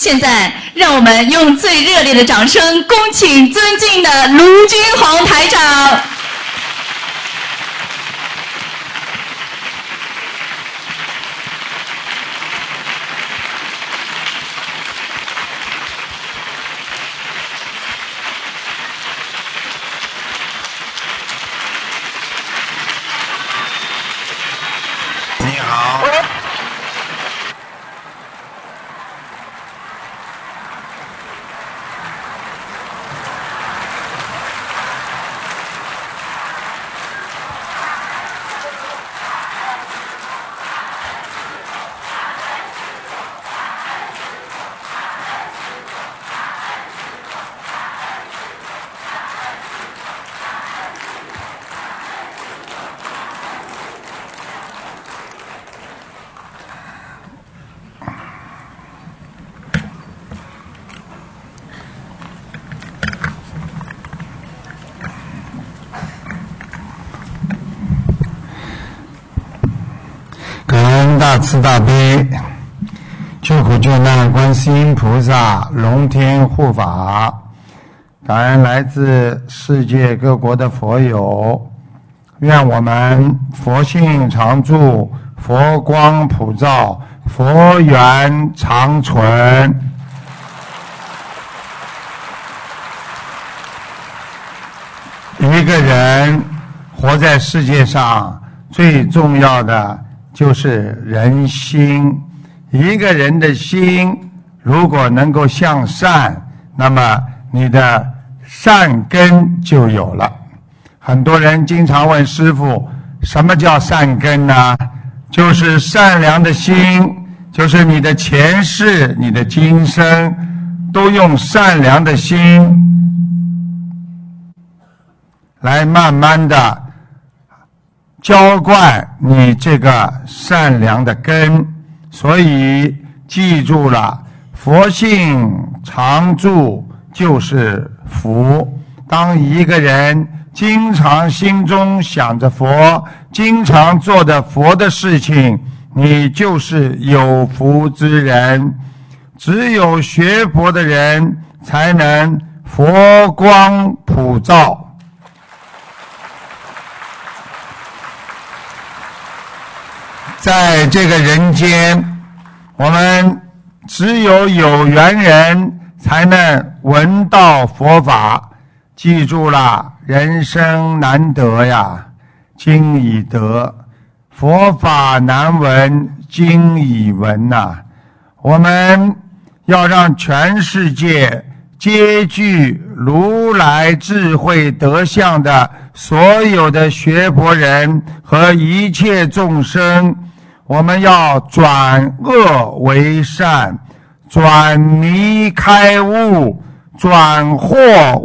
现在，让我们用最热烈的掌声，恭请尊敬的卢军宏台长。你好，感恩大慈大悲救苦救难观世音菩萨龙天护法，感恩来自世界各国的佛友，愿我们佛性常驻，佛光普照，佛缘长存。一个人活在世界上，最重要的就是人心。一个人的心如果能够向善，那么你的善根就有了。很多人经常问师傅，什么叫善根呢？就是善良的心，就是你的前世、你的今生，都用善良的心来慢慢的浇灌你这个善良的根，所以记住了，佛性常住就是福。当一个人经常心中想着佛，经常做的佛的事情，你就是有福之人。只有学佛的人，才能佛光普照。在这个人间，我们只有有缘人才能闻到佛法。记住了，人生难得呀，今已得；佛法难闻，今已闻呐、我们要让全世界皆具如来智慧德相的所有的学佛人和一切众生，我们要转恶为善，转迷开悟，转祸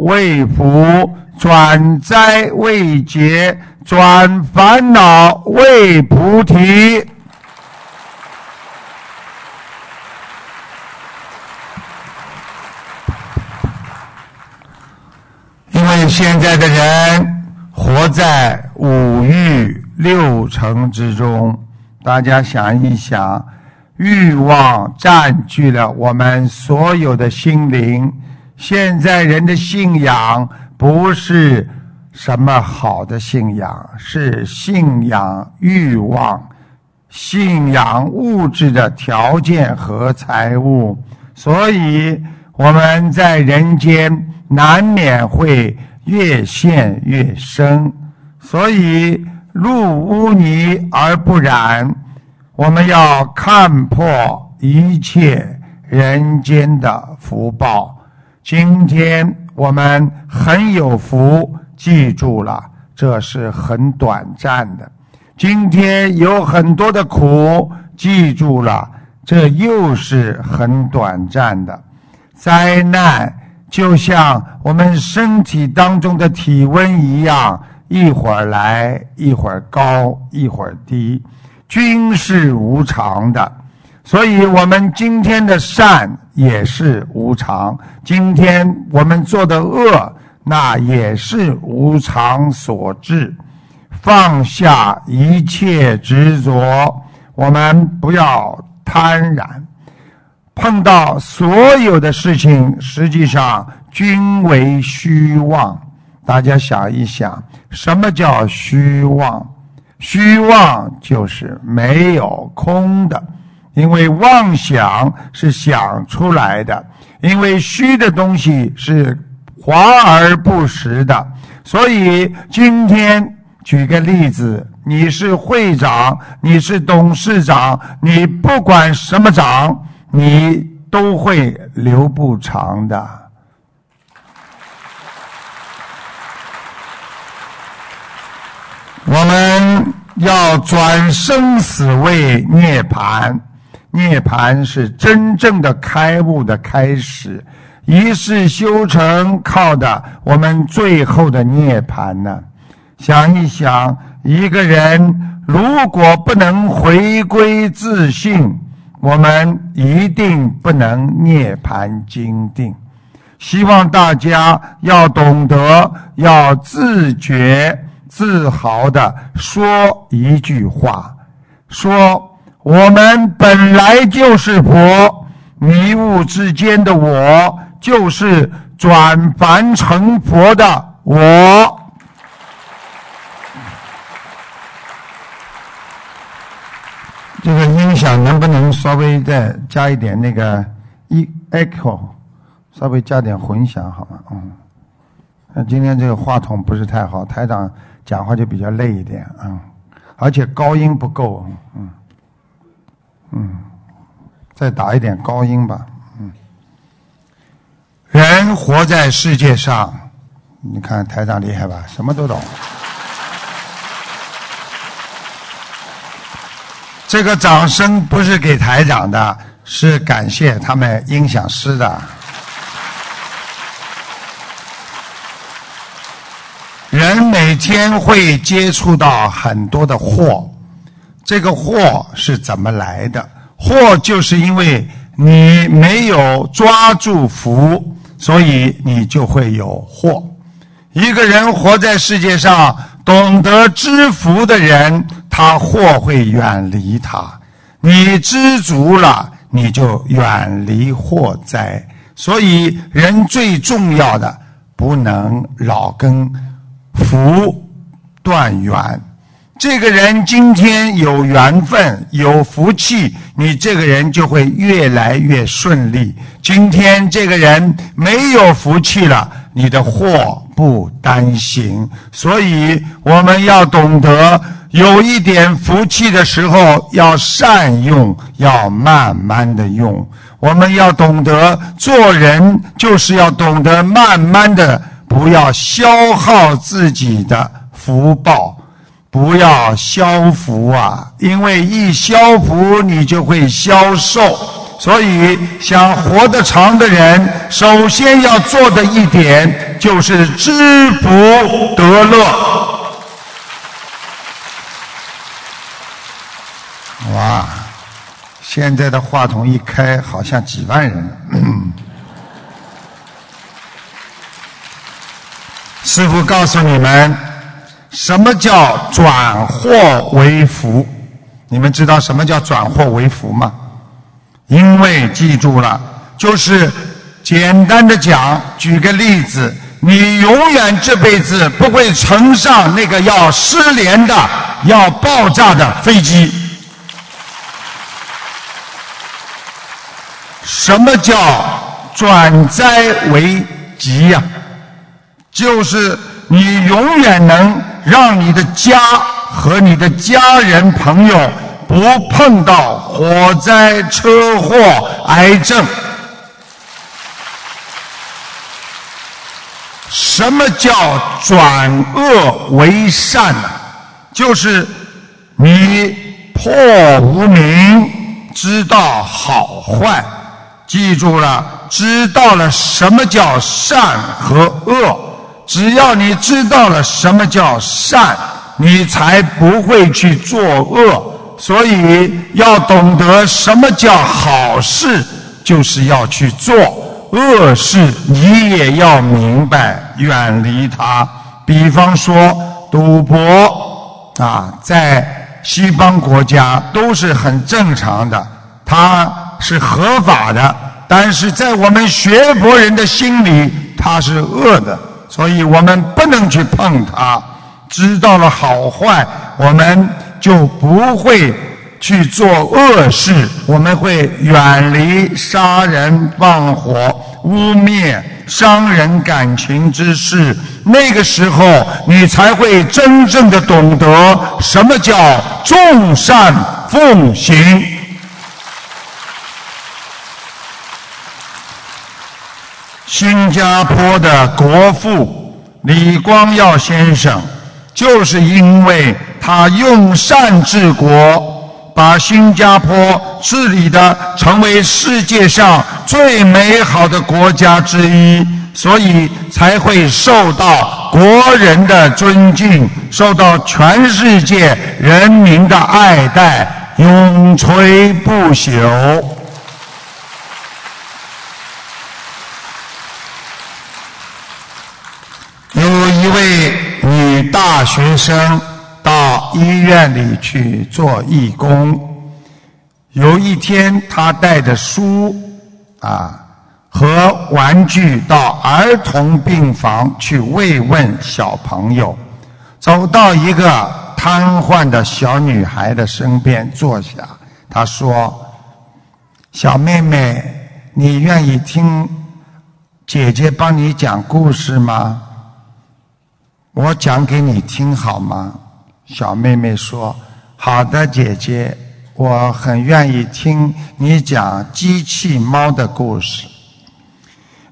为福，转灾为劫，转烦恼为菩提。因为现在的人活在五欲六尘之中，大家想一想，欲望占据了我们所有的心灵。现在人的信仰不是什么好的信仰，是信仰欲望，信仰物质的条件和财物，所以我们在人间难免会越陷越深。所以入污泥而不染，我们要看破一切人间的福报。今天我们很有福，记住了，这是很短暂的。今天有很多的苦，记住了，这又是很短暂的。灾难就像我们身体当中的体温一样，一会儿来，一会儿高，一会儿低，均是无常的。所以，我们今天的善也是无常，今天我们做的恶，那也是无常所致。放下一切执着，我们不要贪婪，碰到所有的事情，实际上均为虚妄。大家想一想，什么叫虚妄？虚妄就是没有空的，因为妄想是想出来的，因为虚的东西是华而不实的。所以今天举个例子，你是会长，你是董事长，你不管什么长。你都会留不长的。我们要转生死为涅槃，涅槃是真正的开悟的开始，一世修成靠的我们最后的涅槃呢。想一想，一个人如果不能回归自信。我们一定不能涅槃精定，希望大家要懂得，要自觉、自豪的说一句话：说我们本来就是佛，迷雾之间的我，就是转凡成佛的我。这个音响能不能稍微再加一点那个一 echo，稍微加点混响好吗？嗯，那今天这个话筒不是太好，台长讲话就比较累一点啊，而且高音不够，嗯，嗯，再打一点高音吧，嗯。人活在世界上，你看台长厉害吧？什么都懂。这个掌声不是给台长的，是感谢他们音响师的。人每天会接触到很多的祸，这个祸是怎么来的？祸就是因为你没有抓住福，所以你就会有祸。一个人活在世界上，懂得知福的人。他祸会远离他，你知足了，你就远离祸灾。所以人最重要的不能老跟福断缘。这个人今天有缘分、有福气，你这个人就会越来越顺利。今天这个人没有福气了，你的祸不单行。所以我们要懂得。有一点福气的时候，要善用，要慢慢的用。我们要懂得做人，就是要懂得慢慢的，不要消耗自己的福报，不要消福啊！因为一消福，你就会消瘦。所以，想活得长的人，首先要做的一点，就是知福得乐。哇！现在的话筒一开，好像几万人。师傅告诉你们，什么叫转祸为福？你们知道什么叫转祸为福吗？因为记住了，就是简单的讲，举个例子，你永远这辈子不会乘上那个要失联的、要爆炸的飞机。什么叫转灾为吉呀？就是你永远能让你的家和你的家人朋友不碰到火灾、车祸、癌症。什么叫转恶为善呢？就是你破无明，知道好坏。记住了，知道了什么叫善和恶。只要你知道了什么叫善，你才不会去做恶。所以要懂得什么叫好事，就是要去做恶事，你也要明白，远离它。比方说赌博啊，在西方国家都是很正常的。它。是合法的，但是在我们学佛人的心里，它是恶的，所以我们不能去碰它。知道了好坏，我们就不会去做恶事，我们会远离杀人放火、污蔑、伤人感情之事。那个时候，你才会真正的懂得什么叫众善奉行。新加坡的国父李光耀先生。就是因为他用善治国，把新加坡治理的成为世界上最美好的国家之一，所以才会受到国人的尊敬，受到全世界人民的爱戴，永垂不朽。有一位。女大学生到医院里去做义工。有一天，她带着书啊和玩具到儿童病房去慰问小朋友。走到一个瘫痪的小女孩的身边坐下，她说：“小妹妹，你愿意听姐姐帮你讲故事吗？”我讲给你听好吗？小妹妹说：“好的，姐姐，我很愿意听你讲机器猫的故事。”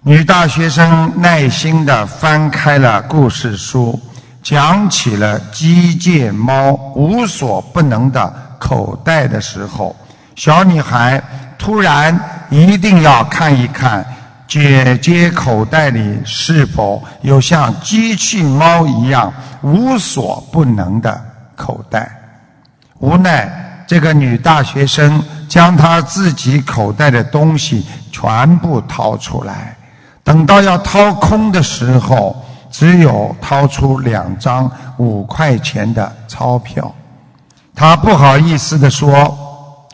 女大学生耐心地翻开了故事书，讲起了机械猫无所不能的口袋的时候，小女孩突然一定要看一看。姐姐口袋里是否有像机器猫一样无所不能的口袋？无奈，这个女大学生将她自己口袋的东西全部掏出来。等到要掏空的时候，只有掏出两张五块钱的钞票。她不好意思地说：“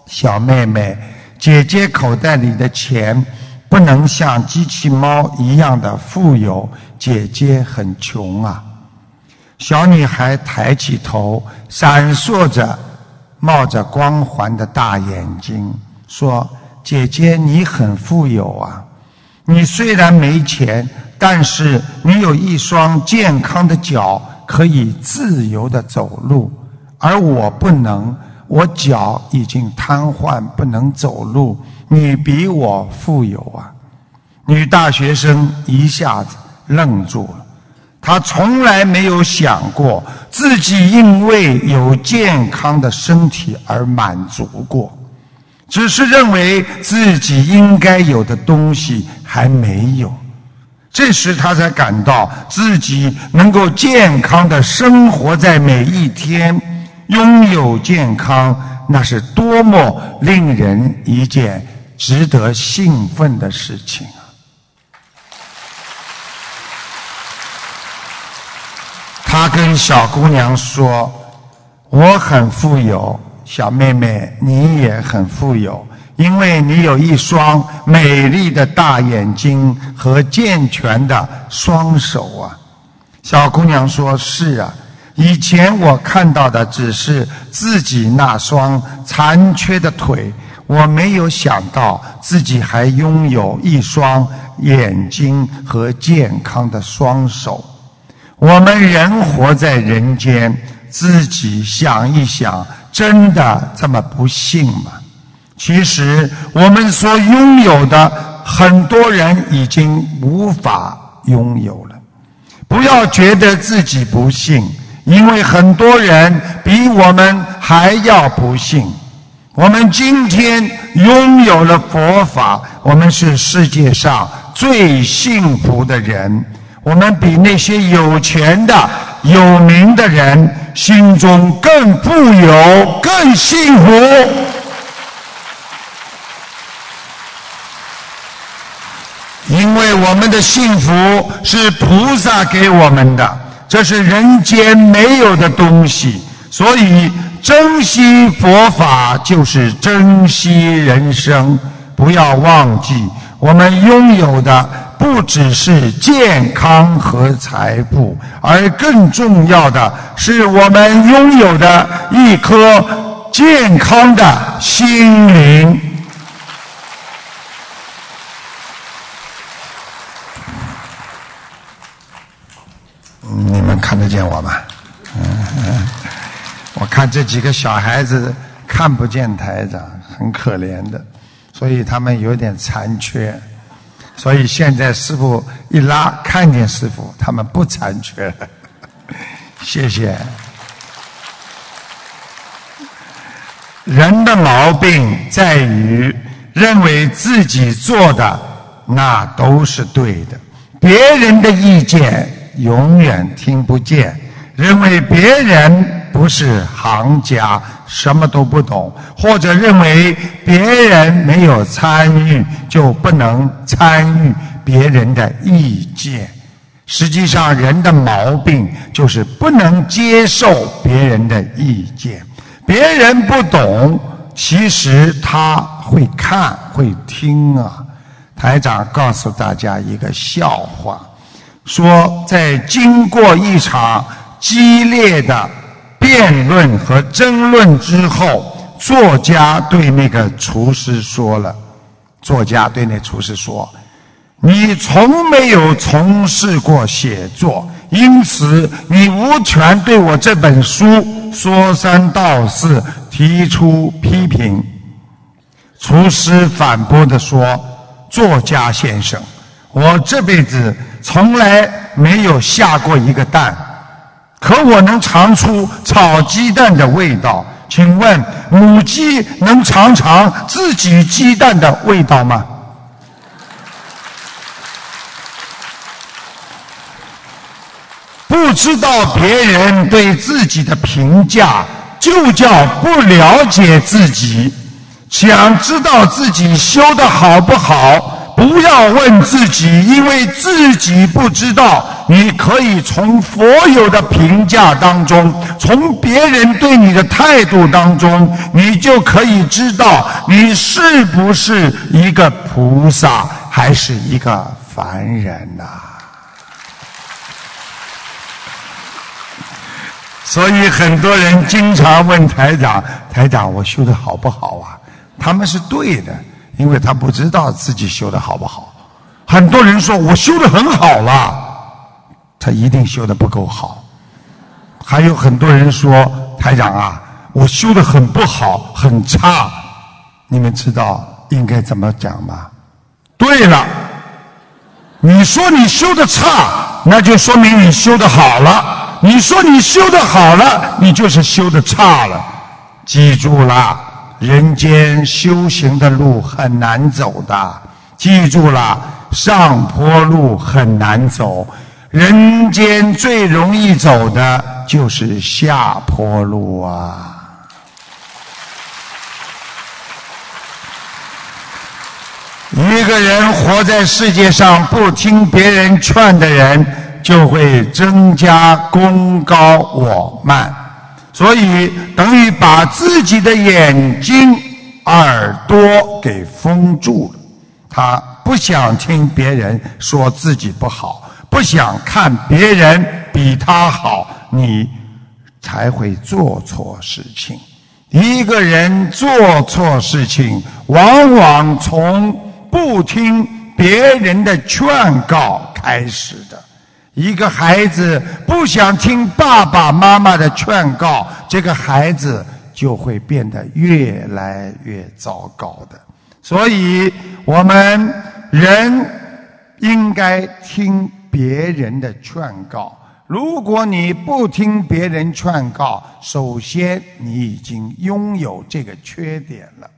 小妹妹，姐姐口袋里的钱。”不能像机器猫一样的富有，姐姐很穷啊。小女孩抬起头，闪烁着、冒着光环的大眼睛，说：“姐姐，你很富有啊。你虽然没钱，但是你有一双健康的脚，可以自由的走路，而我不能，我脚已经瘫痪，不能走路。”你比我富有啊！女大学生一下子愣住了。她从来没有想过自己因为有健康的身体而满足过，只是认为自己应该有的东西还没有。这时，她才感到自己能够健康的生活在每一天，拥有健康，那是多么令人一件。值得兴奋的事情啊！他跟小姑娘说：“我很富有，小妹妹你也很富有，因为你有一双美丽的大眼睛和健全的双手啊！”小姑娘说：“是啊，以前我看到的只是自己那双残缺的腿。”我没有想到自己还拥有一双眼睛和健康的双手。我们人活在人间，自己想一想，真的这么不幸吗？其实我们所拥有的，很多人已经无法拥有了。不要觉得自己不幸，因为很多人比我们还要不幸。我们今天拥有了佛法，我们是世界上最幸福的人。我们比那些有钱的、有名的人心中更富有、更幸福。因为我们的幸福是菩萨给我们的，这是人间没有的东西，所以。珍惜佛法就是珍惜人生，不要忘记，我们拥有的不只是健康和财富，而更重要的是我们拥有的一颗健康的心灵。你们看得见我吗？嗯，我看这几个小孩子看不见台长，很可怜的，所以他们有点残缺。所以现在师傅一拉，看见师傅，他们不残缺。谢谢。人的毛病在于认为自己做的那都是对的，别人的意见。永远听不见，认为别人不是行家，什么都不懂，或者认为别人没有参与，就不能参与别人的意见。实际上，人的毛病就是不能接受别人的意见。别人不懂，其实他会看会听啊。台长告诉大家一个笑话。说，在经过一场激烈的辩论和争论之后，作家对那个厨师说了：“作家对那厨师说，你从没有从事过写作，因此你无权对我这本书说三道四，提出批评。”厨师反驳的说：“作家先生。”我这辈子从来没有下过一个蛋，可我能尝出炒鸡蛋的味道。请问母鸡能尝尝自己鸡蛋的味道吗？不知道别人对自己的评价，就叫不了解自己。想知道自己修的好不好？不要问自己，因为自己不知道。你可以从所有的评价当中，从别人对你的态度当中，你就可以知道你是不是一个菩萨，还是一个凡人呐。所以很多人经常问台长：“台长，我修的好不好啊？”他们是对的。因为他不知道自己修的好不好，很多人说我修的很好了，他一定修的不够好。还有很多人说台长啊，我修的很不好，很差。你们知道应该怎么讲吗？对了，你说你修的差，那就说明你修的好了；你说你修的好了，你就是修的差了。记住了。人间修行的路很难走的，记住了，上坡路很难走，人间最容易走的就是下坡路啊！一个人活在世界上，不听别人劝的人，就会增加功高我慢。所以等于把自己的眼睛、耳朵给封住了。他不想听别人说自己不好，不想看别人比他好，你才会做错事情。一个人做错事情，往往从不听别人的劝告开始的。一个孩子不想听爸爸妈妈的劝告，这个孩子就会变得越来越糟糕的。所以，我们人应该听别人的劝告。如果你不听别人劝告，首先你已经拥有这个缺点了，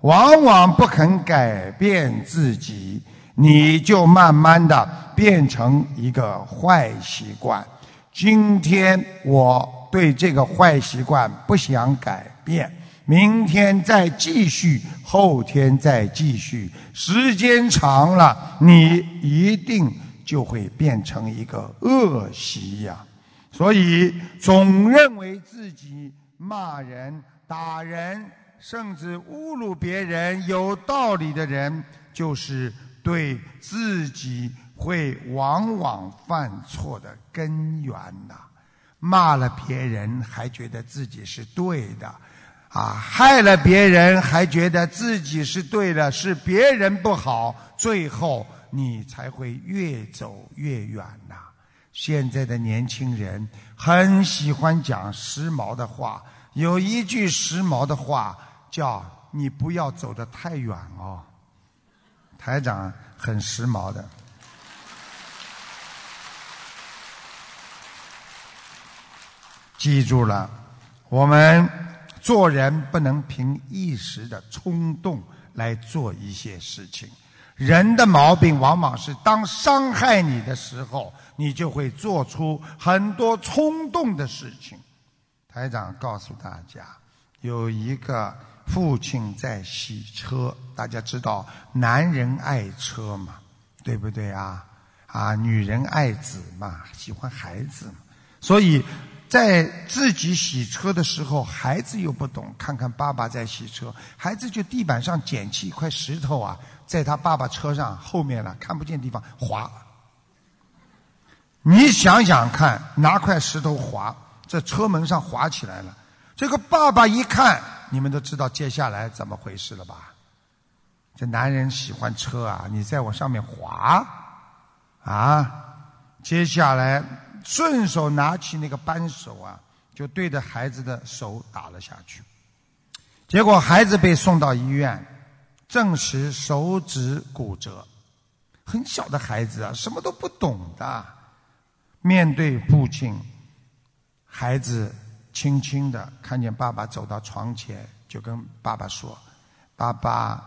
往往不肯改变自己。你就慢慢的变成一个坏习惯。今天我对这个坏习惯不想改变，明天再继续，后天再继续，时间长了，你一定就会变成一个恶习呀。所以总认为自己骂人、打人。甚至侮辱别人、有道理的人，就是对自己会往往犯错的根源呐。骂了别人，还觉得自己是对的，啊，害了别人，还觉得自己是对的，是别人不好，最后你才会越走越远呐。现在的年轻人很喜欢讲时髦的话，有一句时髦的话叫“你不要走得太远哦”。台长很时髦的。记住了，我们做人不能凭一时的冲动来做一些事情。人的毛病往往是当伤害你的时候，你就会做出很多冲动的事情。台长告诉大家，有一个父亲在洗车，大家知道男人爱车嘛，对不对啊？啊，女人爱子嘛，喜欢孩子嘛，所以。在自己洗车的时候，孩子又不懂，看看爸爸在洗车，孩子就地板上捡起一块石头啊，在他爸爸车上后面了看不见地方滑。你想想看，拿块石头滑，这车门上滑起来了。这个爸爸一看，你们都知道接下来怎么回事了吧？这男人喜欢车啊，你在我上面滑，啊，接下来。顺手拿起那个扳手啊，就对着孩子的手打了下去。结果孩子被送到医院，证实手指骨折。很小的孩子啊，什么都不懂的。面对父亲，孩子轻轻的看见爸爸走到床前，就跟爸爸说：“爸爸，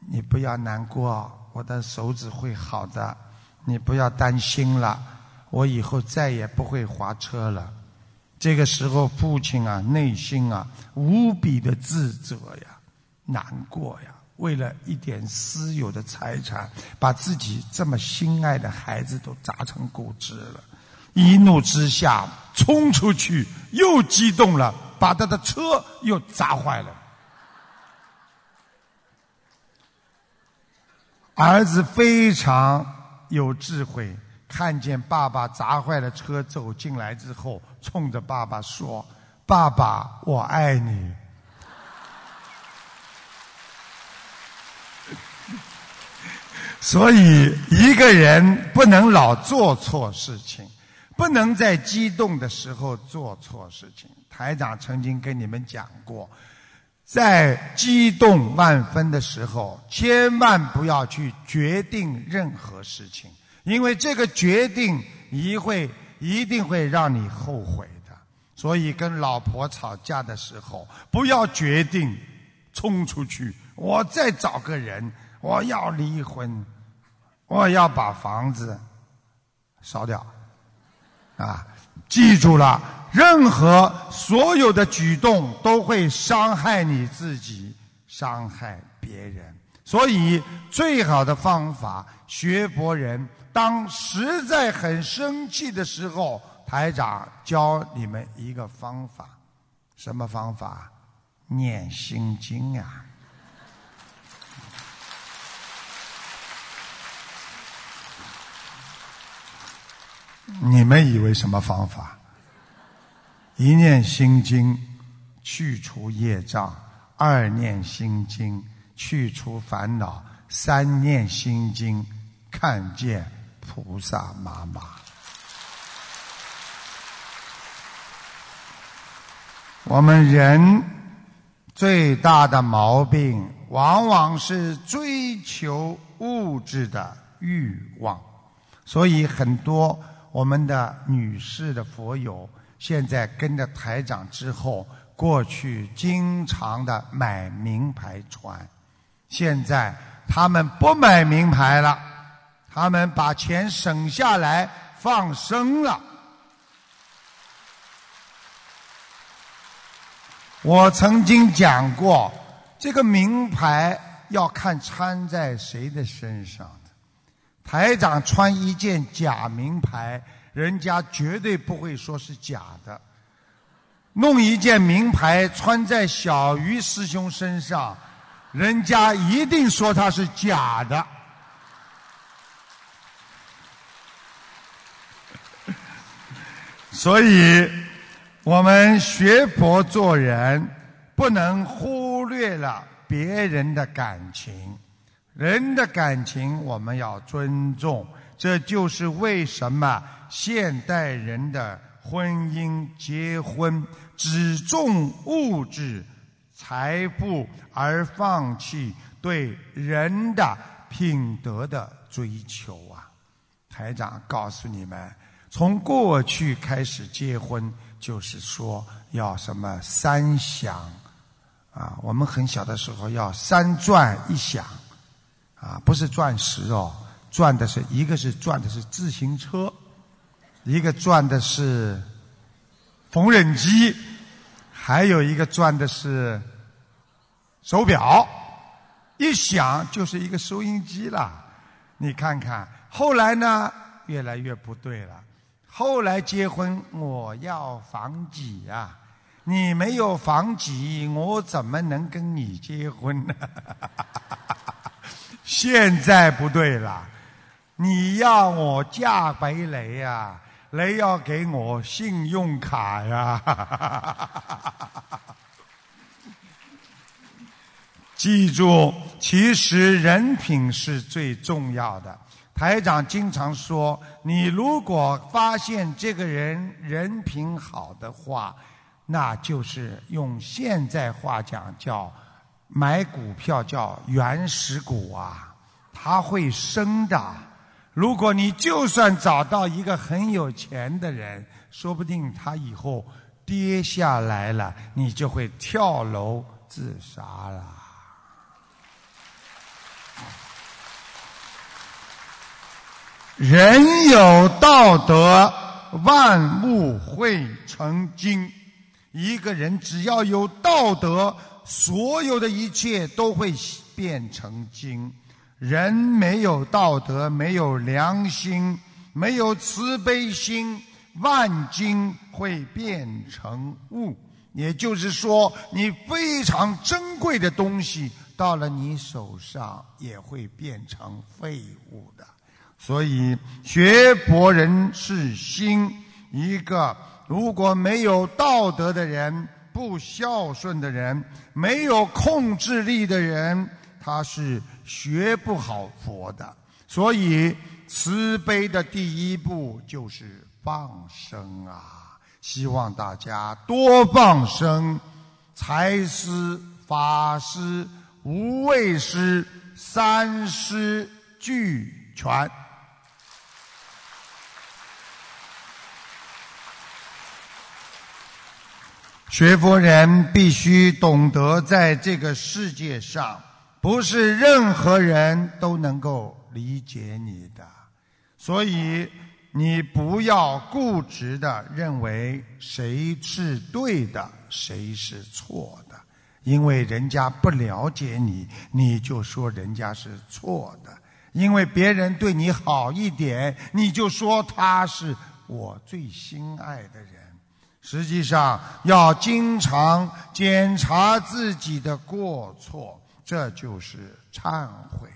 你不要难过，我的手指会好的，你不要担心了。”我以后再也不会划车了。这个时候，父亲啊，内心啊，无比的自责呀，难过呀。为了一点私有的财产，把自己这么心爱的孩子都砸成骨折了。一怒之下，冲出去，又激动了，把他的车又砸坏了。儿子非常有智慧。看见爸爸砸坏了车走进来之后，冲着爸爸说：“爸爸，我爱你。”所以，一个人不能老做错事情，不能在激动的时候做错事情。台长曾经跟你们讲过，在激动万分的时候，千万不要去决定任何事情。因为这个决定一会一定会让你后悔的，所以跟老婆吵架的时候，不要决定冲出去，我再找个人，我要离婚，我要把房子烧掉，啊，记住了，任何所有的举动都会伤害你自己，伤害别人，所以最好的方法，学佛人。当实在很生气的时候，台长教你们一个方法，什么方法？念心经呀！你们以为什么方法？一念心经去除业障，二念心经去除烦恼，三念心经看见。菩萨妈妈，我们人最大的毛病，往往是追求物质的欲望。所以，很多我们的女士的佛友，现在跟着台长之后，过去经常的买名牌穿，现在他们不买名牌了。他们把钱省下来放生了。我曾经讲过，这个名牌要看穿在谁的身上。台长穿一件假名牌，人家绝对不会说是假的。弄一件名牌穿在小鱼师兄身上，人家一定说他是假的。所以，我们学佛做人，不能忽略了别人的感情。人的感情我们要尊重，这就是为什么现代人的婚姻结婚只重物质财富，而放弃对人的品德的追求啊！台长告诉你们。从过去开始结婚，就是说要什么三响啊？我们很小的时候要三转一响啊，不是钻石哦，赚的是一个是赚的是自行车，一个赚的是缝纫机，还有一个赚的是手表，一响就是一个收音机了。你看看，后来呢，越来越不对了。后来结婚，我要房几呀？你没有房几，我怎么能跟你结婚呢？现在不对了，你要我嫁给雷呀？雷要给我信用卡呀？记住，其实人品是最重要的。台长经常说：“你如果发现这个人人品好的话，那就是用现在话讲叫买股票叫原始股啊，它会升的。如果你就算找到一个很有钱的人，说不定他以后跌下来了，你就会跳楼自杀了。”人有道德，万物会成精。一个人只要有道德，所有的一切都会变成精。人没有道德，没有良心，没有慈悲心，万金会变成物。也就是说，你非常珍贵的东西，到了你手上也会变成废物的。所以，学博人是心。一个如果没有道德的人、不孝顺的人、没有控制力的人，他是学不好佛的。所以，慈悲的第一步就是放生啊！希望大家多放生，财施、法施、无畏施三施俱全。学佛人必须懂得，在这个世界上，不是任何人都能够理解你的，所以你不要固执的认为谁是对的，谁是错的，因为人家不了解你，你就说人家是错的；因为别人对你好一点，你就说他是我最心爱的人。实际上，要经常检查自己的过错，这就是忏悔。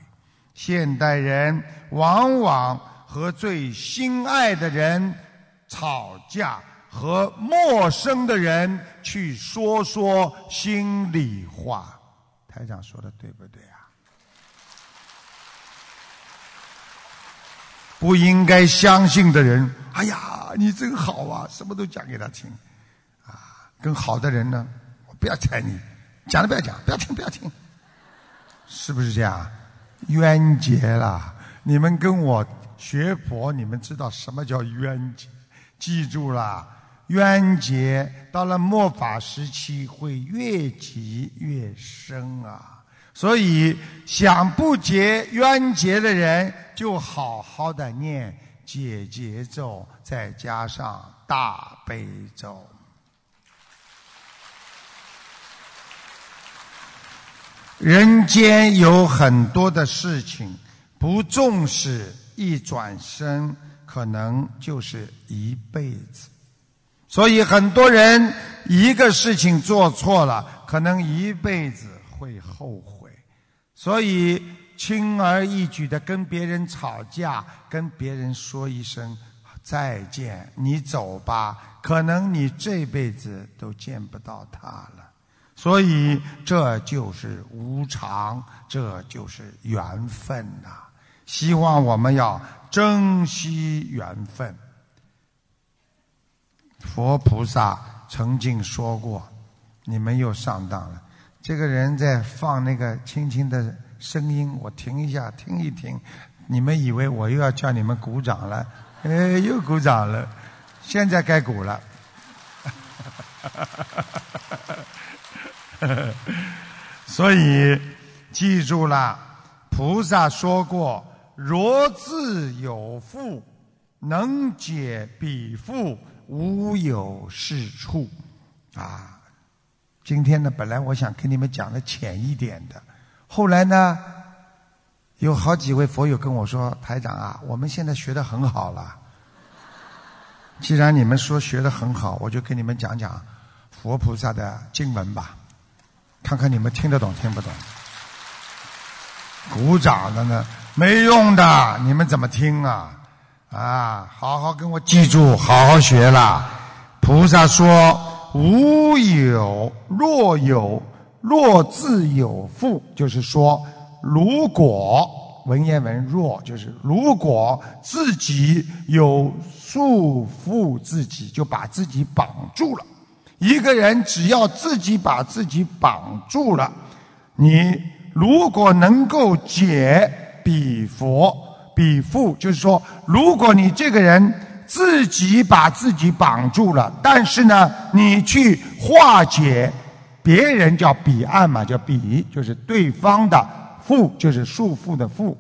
现代人往往和最心爱的人吵架，和陌生的人去说说心里话。台长说的对不对啊？不应该相信的人，哎呀，你真好啊，什么都讲给他听，啊，跟好的人呢，我不要睬你，讲都不要讲，不要听，不要听，是不是这样？冤结了，你们跟我学佛，你们知道什么叫冤结？记住了，冤结到了末法时期会越积越深啊。所以，想不结冤结的人，就好好的念解结咒，再加上大悲咒。人间有很多的事情，不重视，一转身可能就是一辈子。所以很多人一个事情做错了，可能一辈子会后悔。所以轻而易举的跟别人吵架，跟别人说一声再见，你走吧，可能你这辈子都见不到他了。所以这就是无常，这就是缘分呐、希望我们要珍惜缘分。佛菩萨曾经说过：“你们又上当了。”这个人在放那个轻轻的声音，我停一下，听一听。你们以为我又要叫你们鼓掌了？哎，又鼓掌了。现在该鼓了。所以记住了，菩萨说过：“若自有父，能解彼父，无有是处。”啊，今天呢，本来我想跟你们讲的浅一点的，后来呢，有好几位佛友跟我说：“台长啊，我们现在学的很好了。既然你们说学的很好，我就跟你们讲讲佛菩萨的经文吧。”看看你们听得懂听不懂？鼓掌的呢，没用的，你们怎么听啊？啊，好好跟我记住，好好学啦。菩萨说：“无有，若有，若自有父。”就是说，如果文言文若就是如果自己有束缚自己，就把自己绑住了。一个人只要自己把自己绑住了，你如果能够解彼佛彼父，就是说，如果你这个人自己把自己绑住了，但是呢，你去化解别人叫彼岸嘛，叫彼，就是对方的缚，就是束缚的缚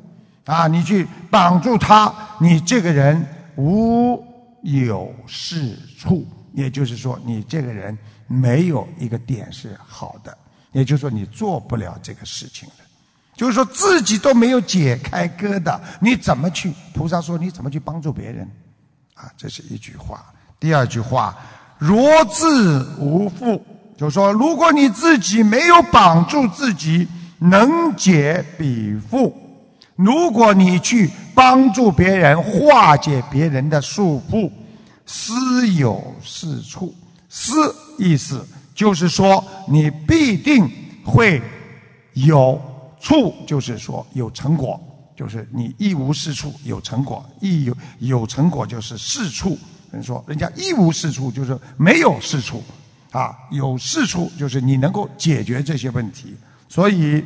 啊，你去绑住他，你这个人无有是处。也就是说，你这个人没有一个点是好的，也就是说，你做不了这个事情的。就是说自己都没有解开疙瘩，你怎么去？菩萨说，你怎么去帮助别人？啊，这是一句话。第二句话，若自无缚，就说，如果你自己没有绑住自己，能解彼缚。如果你去帮助别人，化解别人的束缚。思有是处，思意思就是说，你必定会有处，就是说有成果，就是你一无是处有成果，一有有成果就是是处。人说人家一无是处，就是没有是处，啊，有是处就是你能够解决这些问题。所以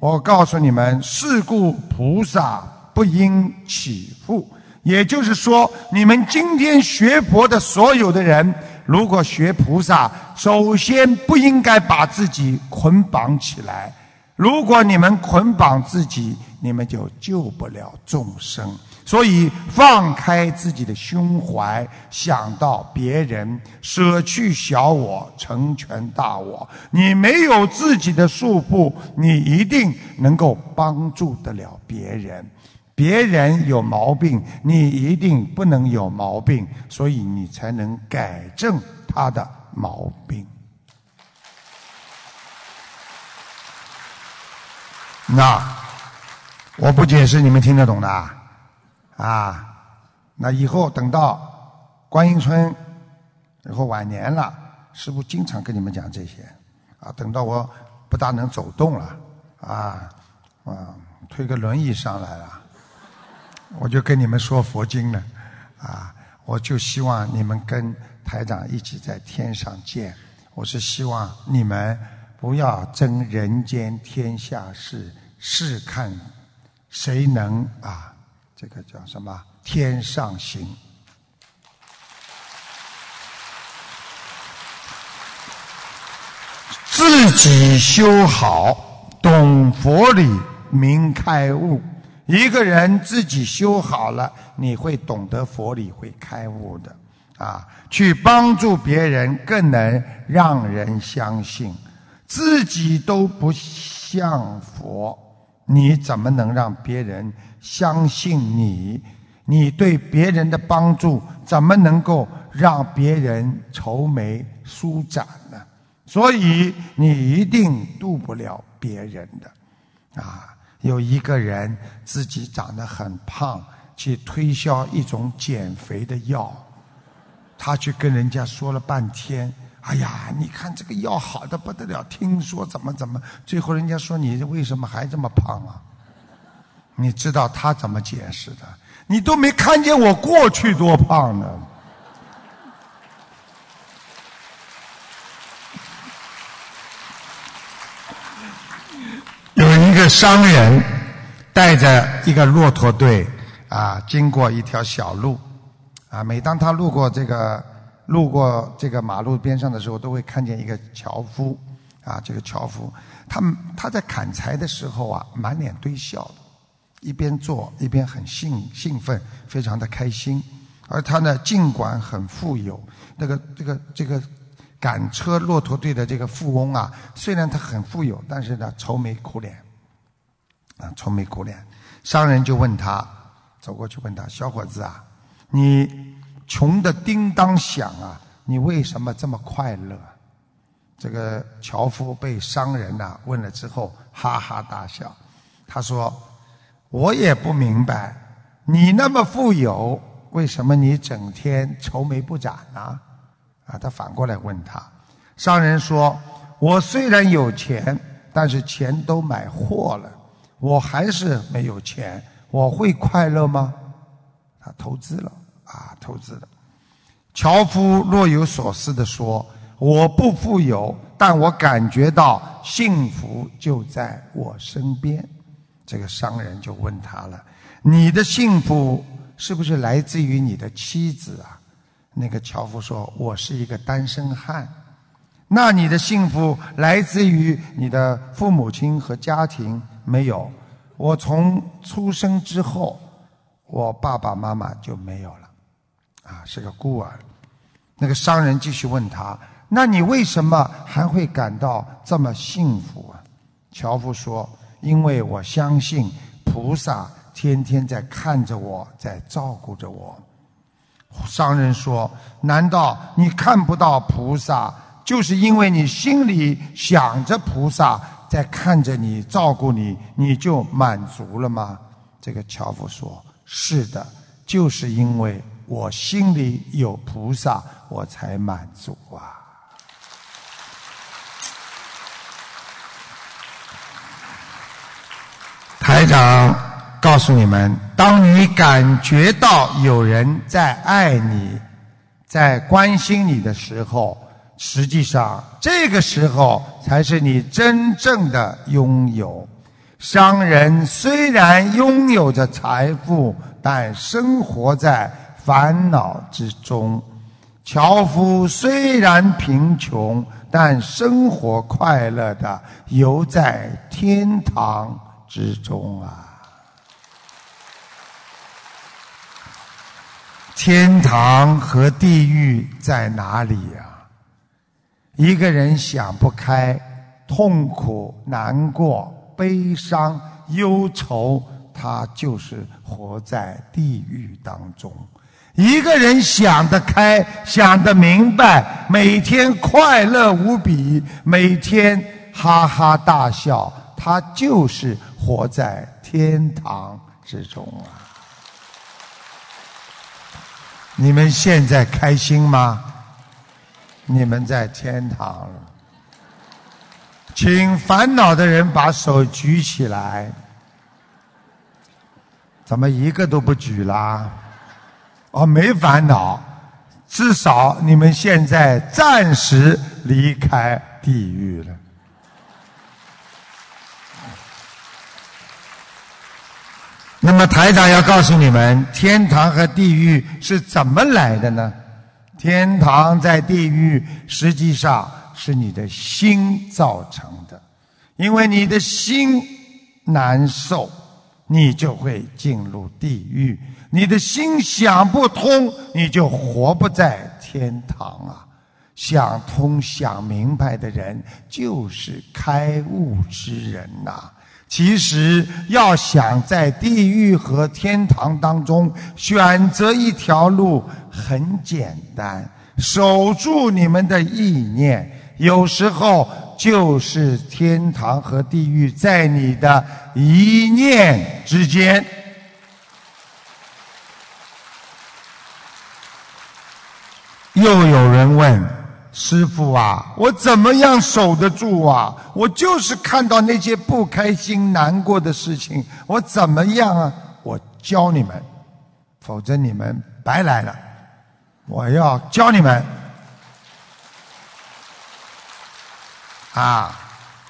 我告诉你们，是故菩萨不应起缚。也就是说，你们今天学佛的所有的人，如果学菩萨，首先不应该把自己捆绑起来。如果你们捆绑自己，你们就救不了众生。所以，放开自己的胸怀，想到别人，舍去小我，成全大我。你没有自己的束缚，你一定能够帮助得了别人。别人有毛病，你一定不能有毛病，所以你才能改正他的毛病。那我不解释，你们听得懂的啊？那以后等到观音村以后晚年了，师傅经常跟你们讲这些啊。等到我不大能走动了啊啊，推个轮椅上来了。我就跟你们说佛经了，啊，我就希望你们跟台长一起在天上见。我是希望你们不要争人间天下事，试看谁能啊，这个叫什么天上行。自己修好，懂佛理，明开悟。一个人自己修好了，你会懂得佛理，会开悟的，啊，去帮助别人，更能让人相信。自己都不像佛，你怎么能让别人相信你？你对别人的帮助，怎么能够让别人愁眉舒展呢？所以你一定渡不了别人的。啊，有一个人自己长得很胖，去推销一种减肥的药，他去跟人家说了半天。哎呀，你看这个药好的不得了，听说怎么怎么，最后人家说你为什么还这么胖啊？你知道他怎么解释的？你都没看见我过去多胖呢。有一个商人带着一个骆驼队啊，经过一条小路啊，每当他路过这个。路过这个马路边上的时候，都会看见一个樵夫，啊，这个樵夫，他他在砍柴的时候啊，满脸堆笑，一边做一边很兴兴奋，非常的开心。而他呢，尽管很富有，那个这个这个赶车骆驼队的这个富翁啊，虽然他很富有，但是呢，愁眉苦脸，啊，愁眉苦脸。商人就问他，走过去问他，小伙子啊，你。穷的叮当响啊！你为什么这么快乐？这个樵夫被商人呐问了之后，哈哈大笑。他说：“我也不明白，你那么富有，为什么你整天愁眉不展呢？”啊，他反过来问他。商人说：“我虽然有钱，但是钱都买货了，我还是没有钱，我会快乐吗？”他投资了。啊，投资的。樵夫若有所思地说：“我不富有，但我感觉到幸福就在我身边。”这个商人就问他了：“你的幸福是不是来自于你的妻子啊？”那个樵夫说：“我是一个单身汉。”那你的幸福来自于你的父母亲和家庭？没有，我从出生之后，我爸爸妈妈就没有了。啊，是个孤儿。那个商人继续问他：“那你为什么还会感到这么幸福啊？”樵夫说：“因为我相信菩萨天天在看着我，在照顾着我。”商人说：“难道你看不到菩萨，就是因为你心里想着菩萨在看着你、照顾你，你就满足了吗？”这个樵夫说：“是的，就是因为。”我心里有菩萨，我才满足啊！台长告诉你们：当你感觉到有人在爱你、在关心你的时候，实际上这个时候才是你真正的拥有。商人虽然拥有着财富，但生活在……烦恼之中，樵夫虽然贫穷，但生活快乐的游在天堂之中啊！天堂和地狱在哪里呀？一个人想不开、痛苦、难过、悲伤、忧愁，他就是活在地狱当中。一个人想得开，想得明白，每天快乐无比，每天哈哈大笑，他就是活在天堂之中啊！你们现在开心吗？你们在天堂。请烦恼的人把手举起来。怎么一个都不举啦？哦，没烦恼，至少你们现在暂时离开地狱了。那么台长要告诉你们，天堂和地狱是怎么来的呢？天堂在地狱实际上是你的心造成的，因为你的心难受，你就会进入地狱。你的心想不通，你就活不在天堂啊！想通、想明白的人，就是开悟之人呐。其实，要想在地狱和天堂当中选择一条路，很简单，守住你们的意念，有时候就是天堂和地狱在你的一念之间。又有人问师傅啊，我怎么样守得住啊？我就是看到那些不开心、难过的事情，我怎么样啊？我教你们，否则你们白来了。我要教你们啊，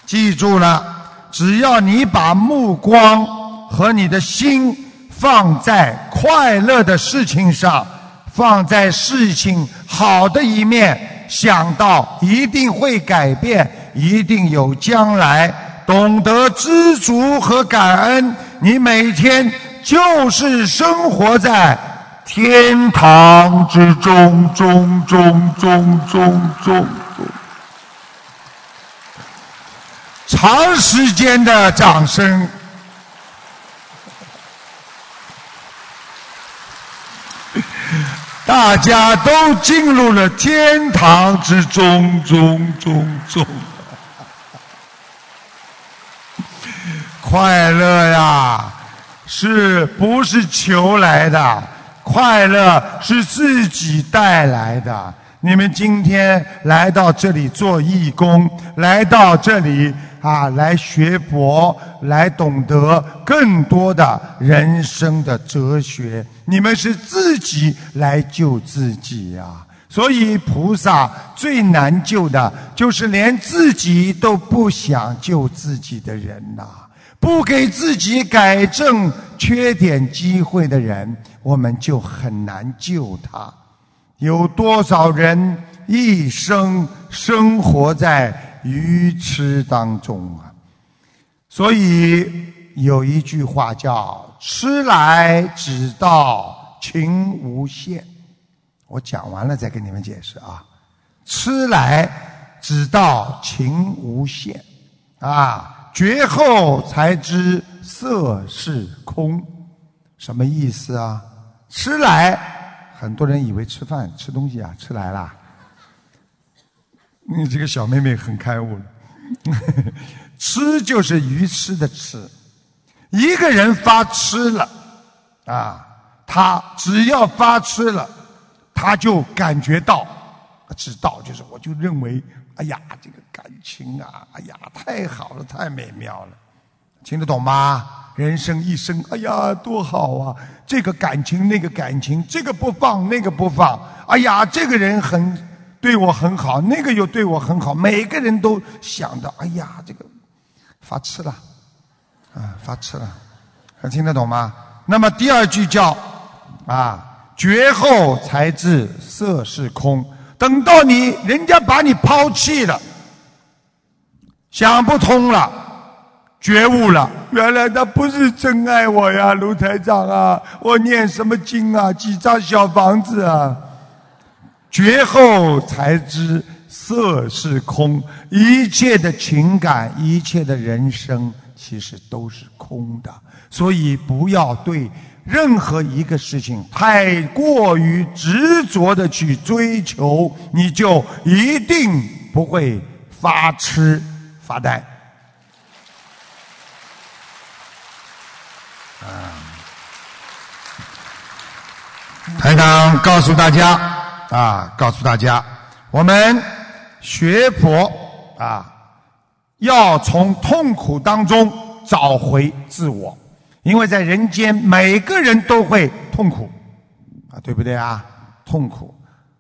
记住了，只要你把目光和你的心放在快乐的事情上。放在事情好的一面，想到一定会改变，一定有将来，懂得知足和感恩，你每天就是生活在天堂之中，中中中中中。长时间的掌声。大家都进入了天堂之中，中中中，快乐呀，是不是求来的？快乐是自己带来的。你们今天来到这里做义工，来到这里。啊，来学佛，来懂得更多的人生的哲学。你们是自己来救自己呀，所以菩萨最难救的就是连自己都不想救自己的人呐，不给自己改正缺点机会的人，我们就很难救他。有多少人一生生活在？愚痴当中啊，所以有一句话叫“吃来只道情无限”。我讲完了再跟你们解释啊，“吃来只道情无限”，啊，绝后才知色是空，什么意思啊？吃来，很多人以为吃饭吃东西啊，吃来了。你这个小妹妹很开悟了，吃就是鱼吃的吃。一个人发吃了，啊，他只要发吃了，他就感觉到，知道就是我就认为，哎呀，这个感情啊，哎呀，太好了，太美妙了，听得懂吗？人生一生，哎呀，多好啊！这个感情，那个感情，这个不放，那个不放，哎呀，这个人很。对我很好，那个又对我很好，每个人都想着，哎呀，这个发痴了，啊，发痴了，还听得懂吗？那么第二句叫啊，绝后才知色是空。等到你人家把你抛弃了，想不通了，觉悟了，原来他不是真爱我呀，卢台长啊，我念什么经啊，几张小房子啊。绝后才知色是空，一切的情感，一切的人生，其实都是空的。所以不要对任何一个事情太过于执着的去追求，你就一定不会发痴发呆。啊，台长告诉大家。啊，告诉大家，我们学佛啊，要从痛苦当中找回自我，因为在人间每个人都会痛苦，啊，对不对啊？痛苦，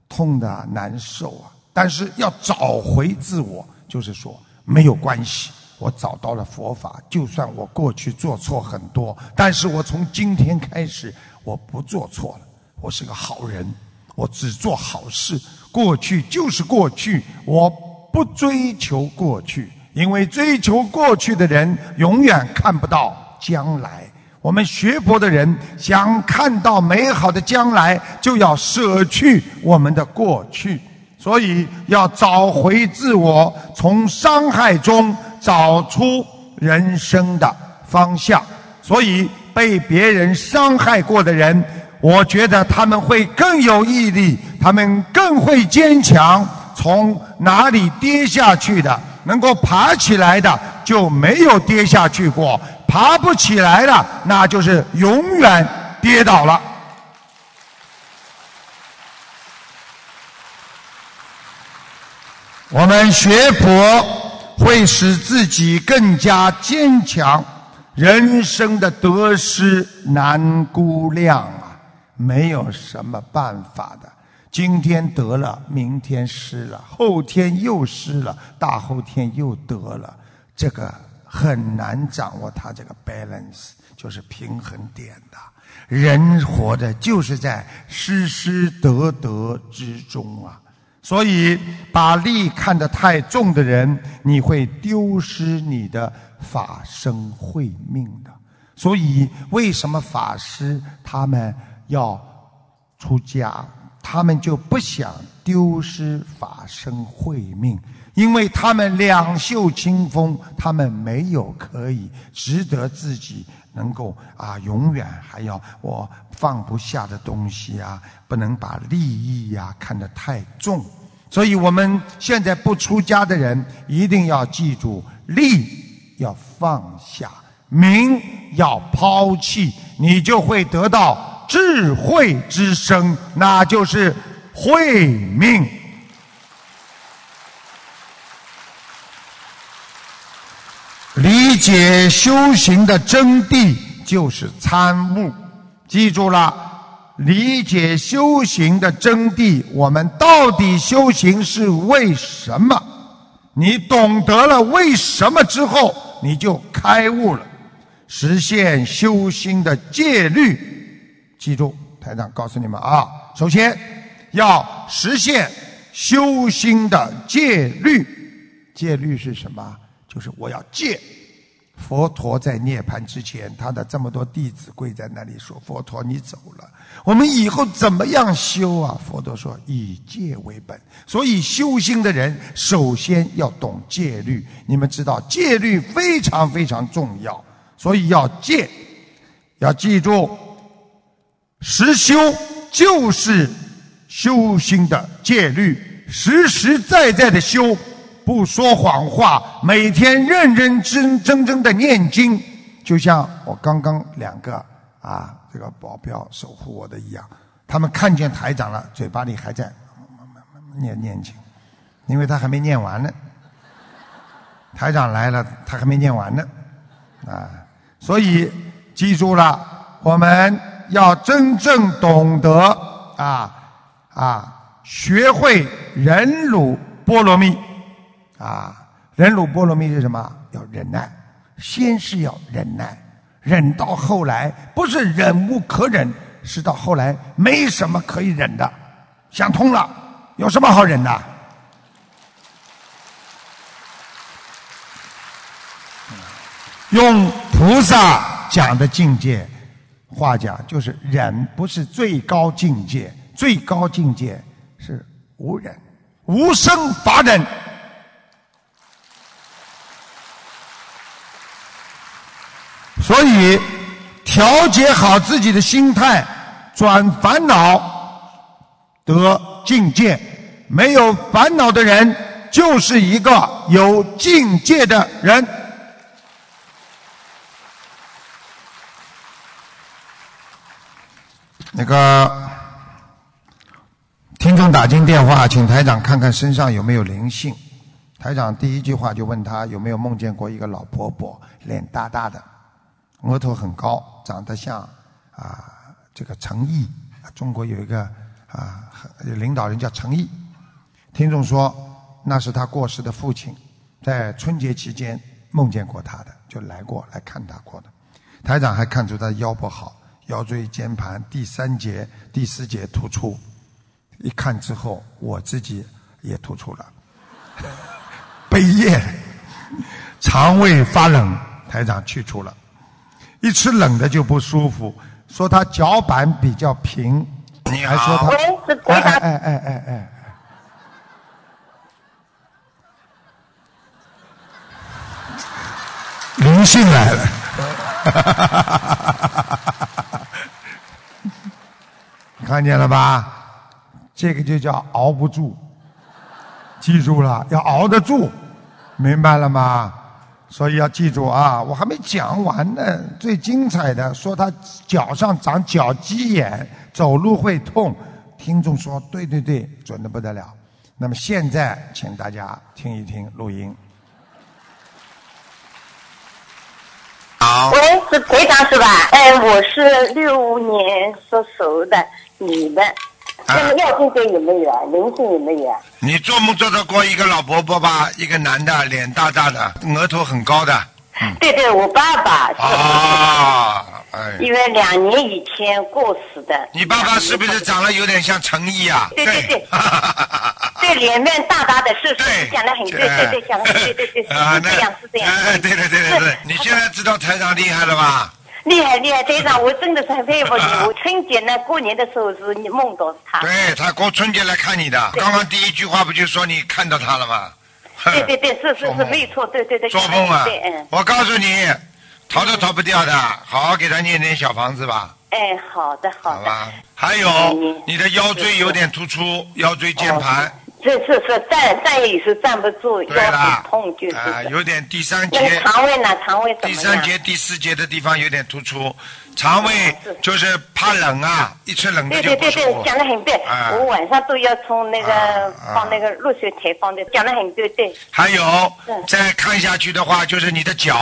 痛的难受啊！但是要找回自我，就是说没有关系，我找到了佛法，就算我过去做错很多，但是我从今天开始，我不做错了，我是个好人。我只做好事，过去就是过去，我不追求过去，因为追求过去的人永远看不到将来。我们学佛的人想看到美好的将来，就要舍去我们的过去，所以要找回自我，从伤害中找出人生的方向。所以被别人伤害过的人。我觉得他们会更有毅力，他们更会坚强。从哪里跌下去的，能够爬起来的就没有跌下去过；爬不起来的，那就是永远跌倒了。我们学佛会使自己更加坚强。人生的得失难估量啊，没有什么办法的。今天得了，明天失了，后天又失了，大后天又得了，这个很难掌握它这个 balance，就是平衡点的。人活着就是在失失得得之中啊。所以，把利看得太重的人，你会丢失你的法生慧命的。所以，为什么法师他们要出家？他们就不想丢失法身慧命，因为他们两袖清风，他们没有可以值得自己能够啊，永远还要我放不下的东西啊，不能把利益呀看得太重。所以我们现在不出家的人，一定要记住：利要放下，名要抛弃，你就会得到智慧之声，那就是慧命。理解修行的真谛，就是参悟。记住了。理解修行的真谛，我们到底修行是为什么？你懂得了为什么之后，你就开悟了，实现修心的戒律。记住，台长告诉你们啊，首先要实现修心的戒律。戒律是什么？就是我要戒。佛陀在涅槃之前，他的这么多弟子跪在那里说：“佛陀，你走了，我们以后怎么样修啊？”佛陀说：“以戒为本。”所以修心的人首先要懂戒律。你们知道戒律非常非常重要，所以要戒，要记住，实修就是修心的戒律，实实在在的修。不说谎话，每天认认真真真的念经，就像我刚刚两个啊，这个保镖守护我的一样。他们看见台长了，嘴巴里还在念念经，因为他还没念完呢。台长来了，他还没念完呢，啊，所以记住了，我们要真正懂得啊啊，学会忍辱波罗蜜。啊，忍辱波罗蜜是什么？要忍耐，先是要忍耐，忍到后来不是忍无可忍，是到后来没什么可以忍的，想通了，有什么好忍的？用菩萨讲的境界话讲，就是忍不是最高境界，最高境界是无忍，无生法忍。所以，调节好自己的心态，转烦恼得境界。没有烦恼的人，就是一个有境界的人。那个听众打进电话，请台长看看身上有没有灵性。台长第一句话就问他有没有梦见过一个老婆婆，脸大大的。额头很高，长得像啊这个陈毅，中国有一个啊领导人叫陈毅。听众说那是他过世的父亲，在春节期间梦见过他的，就来过来看他过的。台长还看出他腰不好，腰椎间盘第三节、第四节突出。一看之后，我自己也突出了，背叶，肠胃发冷，台长去除了。一吃冷的就不舒服，说他脚板比较平，你还说他哎哎哎哎哎哎，灵性来了，看见了吧？这个就叫熬不住，记住了，要熬得住，明白了吗？所以要记住啊！我还没讲完呢，最精彩的说他脚上长脚鸡眼，走路会痛。听众说对对对，准的不得了。那么现在，请大家听一听录音。好，喂，是台长是吧？哎，我是六五年属鼠的女的，那么要经者有没有啊？灵性有没有啊？你做梦做到过一个老婆婆吧？一个男的，脸大大的，额头很高的。对对，我爸爸是。啊，哎。因为两年以前过世的。你爸爸是不是长得有点像陈毅啊？对对对。对，脸面大大的，是是，讲的很对，对对，讲的对对对，是这样是这样。哎，对对对对对，你现在知道台长厉害了吧？厉害厉害，队长，我真的是很佩服你。我春节呢，过年的时候是你梦到他。对他过春节来看你的，刚刚第一句话不就说你看到他了吗？对对对，是是是，没错，对对对。做梦啊！我告诉你，逃都逃不掉的，好好给他念点小房子吧。哎，好的好的。好吧。还有，你的腰椎有点突出，腰椎间盘。是是是，站站也是站不住，腰很痛就是。啊，有点第三节。肠胃呢？肠胃第三节、第四节的地方有点突出，肠胃就是怕冷啊，一吃冷的就对对对，讲的很对。我晚上都要从那个放那个热水台放的，讲的很对对。还有，再看下去的话，就是你的脚。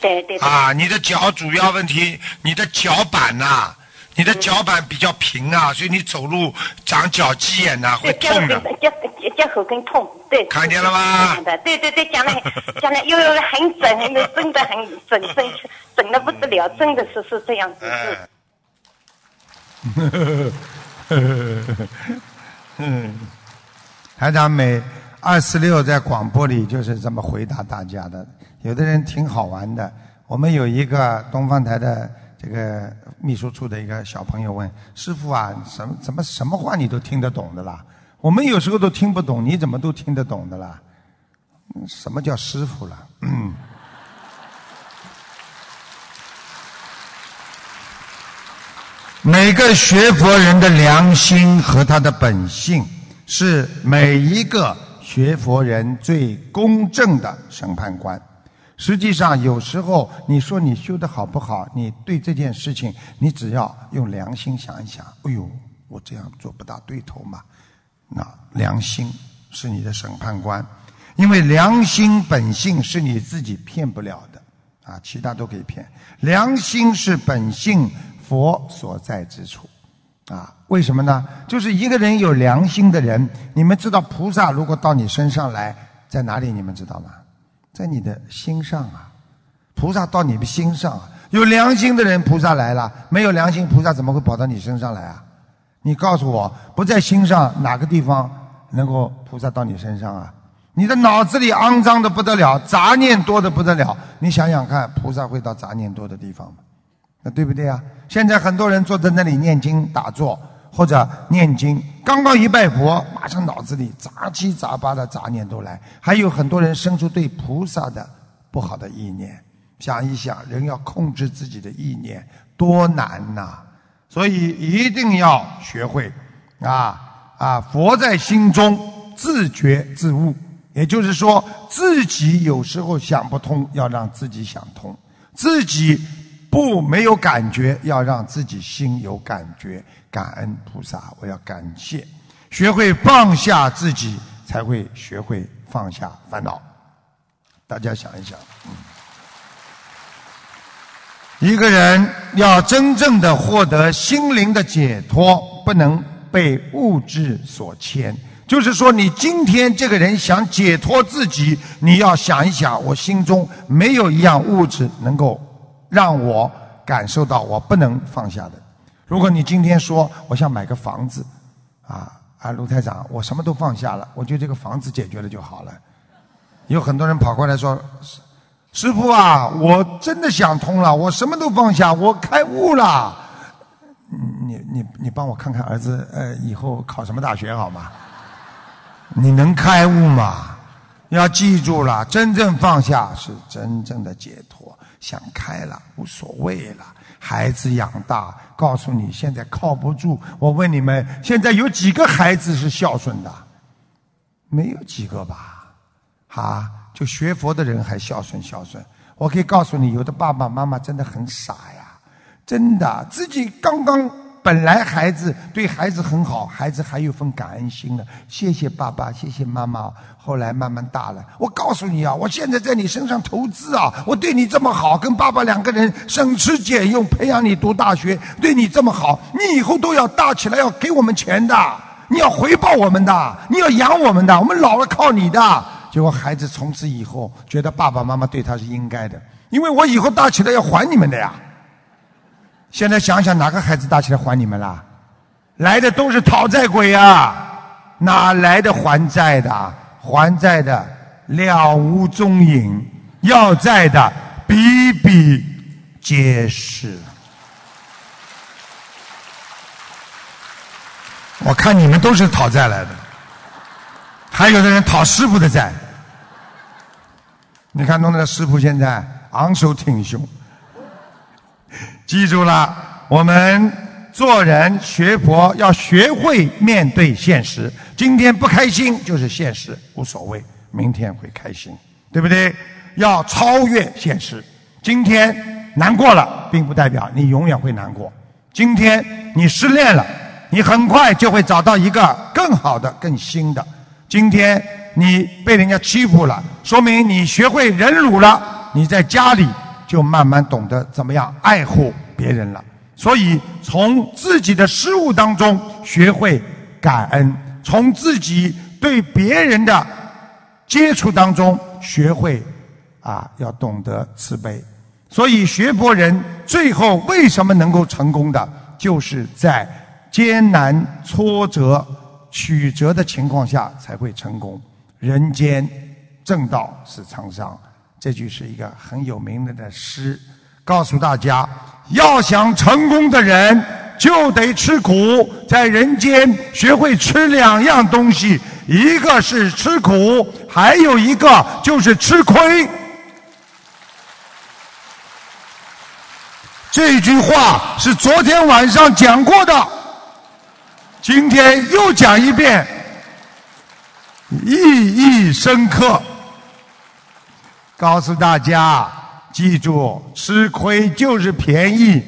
对对。啊，你的脚主要问题，你的脚板呐。你的脚板比较平啊，所以你走路长脚鸡眼呐，会痛的。脚脚脚后跟痛，对。看见了吗？对对对，讲的讲的又很准，很真的很准，准准的不得了，真的是是这样子。呵呵呵呵嗯，台长每二四六在广播里就是这么回答大家的，有的人挺好玩的。我们有一个东方台的。这个秘书处的一个小朋友问师傅啊，什么怎么什么话你都听得懂的啦？我们有时候都听不懂，你怎么都听得懂的啦？什么叫师傅了？每个学佛人的良心和他的本性，是每一个学佛人最公正的审判官。实际上，有时候你说你修的好不好，你对这件事情，你只要用良心想一想，哎呦，我这样做不大对头嘛。那良心是你的审判官，因为良心本性是你自己骗不了的，啊，其他都可以骗。良心是本性佛所在之处，啊，为什么呢？就是一个人有良心的人，你们知道菩萨如果到你身上来，在哪里？你们知道吗？在你的心上啊，菩萨到你的心上啊，有良心的人，菩萨来了；没有良心，菩萨怎么会跑到你身上来啊？你告诉我，不在心上哪个地方能够菩萨到你身上啊？你的脑子里肮脏的不得了，杂念多的不得了，你想想看，菩萨会到杂念多的地方吗？那对不对啊？现在很多人坐在那里念经打坐。或者念经，刚刚一拜佛，马上脑子里杂七杂八的杂念都来。还有很多人生出对菩萨的不好的意念。想一想，人要控制自己的意念多难呐！所以一定要学会啊啊！佛在心中，自觉自悟。也就是说，自己有时候想不通，要让自己想通；自己不没有感觉，要让自己心有感觉。感恩菩萨，我要感谢，学会放下自己，才会学会放下烦恼。大家想一想，嗯一个人要真正的获得心灵的解脱，不能被物质所牵。就是说，你今天这个人想解脱自己，你要想一想，我心中没有一样物质能够让我感受到我不能放下的。如果你今天说我想买个房子，啊啊，卢台长，我什么都放下了，我觉得这个房子解决了就好了。有很多人跑过来说，师傅啊，我真的想通了，我什么都放下，我开悟了。你你你帮我看看儿子呃以后考什么大学好吗？你能开悟吗？要记住了，真正放下是真正的解脱。想开了，无所谓了。孩子养大，告诉你现在靠不住。我问你们，现在有几个孩子是孝顺的？没有几个吧？啊，就学佛的人还孝顺孝顺。我可以告诉你，有的爸爸妈妈真的很傻呀，真的自己刚刚。本来孩子对孩子很好，孩子还有份感恩心呢。谢谢爸爸，谢谢妈妈。后来慢慢大了，我告诉你啊，我现在在你身上投资啊，我对你这么好，跟爸爸两个人省吃俭用培养你读大学，对你这么好，你以后都要大起来要给我们钱的，你要回报我们的，你要养我们的，我们老了靠你的。结果孩子从此以后觉得爸爸妈妈对他是应该的，因为我以后大起来要还你们的呀。现在想想，哪个孩子大起来还你们啦？来的都是讨债鬼啊！哪来的还债的？还债的了无踪影，要债的比比皆是。我看你们都是讨债来的，还有的人讨师傅的债。你看，弄得师傅现在昂首挺胸。记住了，我们做人学佛要学会面对现实。今天不开心就是现实，无所谓，明天会开心，对不对？要超越现实。今天难过了，并不代表你永远会难过。今天你失恋了，你很快就会找到一个更好的、更新的。今天你被人家欺负了，说明你学会忍辱了。你在家里。就慢慢懂得怎么样爱护别人了。所以从自己的失误当中学会感恩，从自己对别人的接触当中学会啊，要懂得慈悲。所以学佛人最后为什么能够成功的，就是在艰难挫折曲折的情况下才会成功。人间正道是沧桑。这句是一个很有名的的诗，告诉大家，要想成功的人就得吃苦，在人间学会吃两样东西，一个是吃苦，还有一个就是吃亏。这句话是昨天晚上讲过的，今天又讲一遍，意义深刻。告诉大家，记住，吃亏就是便宜。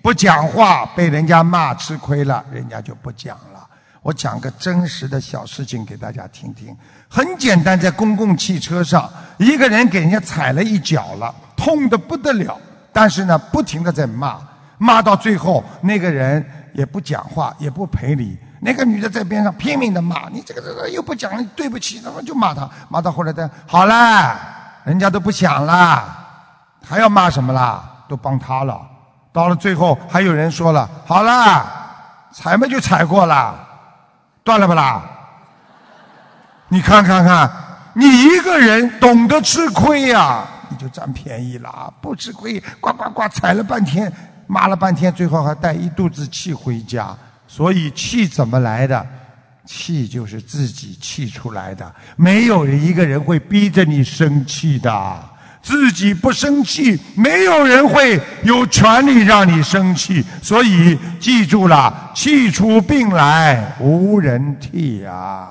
不讲话被人家骂吃亏了，人家就不讲了。我讲个真实的小事情给大家听听。很简单，在公共汽车上，一个人给人家踩了一脚了，痛得不得了。但是呢，不停的在骂，骂到最后，那个人也不讲话，也不赔礼。那个女的在边上拼命的骂你，这个这个又不讲对不起，他们就骂他，骂到后来的好了。人家都不想啦，还要骂什么啦？都帮他了。到了最后，还有人说了：“好了，踩嘛就踩过了，断了不啦？”你看看看，你一个人懂得吃亏呀，你就占便宜了。不吃亏，呱呱呱踩了半天，骂了半天，最后还带一肚子气回家。所以气怎么来的？气就是自己气出来的，没有一个人会逼着你生气的。自己不生气，没有人会有权利让你生气。所以记住了，气出病来无人替啊！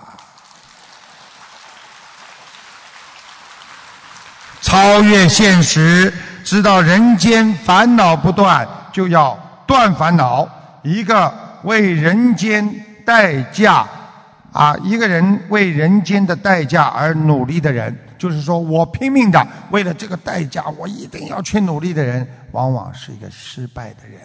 超越现实，知道人间烦恼不断，就要断烦恼。一个为人间代价。啊，一个人为人间的代价而努力的人，就是说我拼命的为了这个代价，我一定要去努力的人，往往是一个失败的人。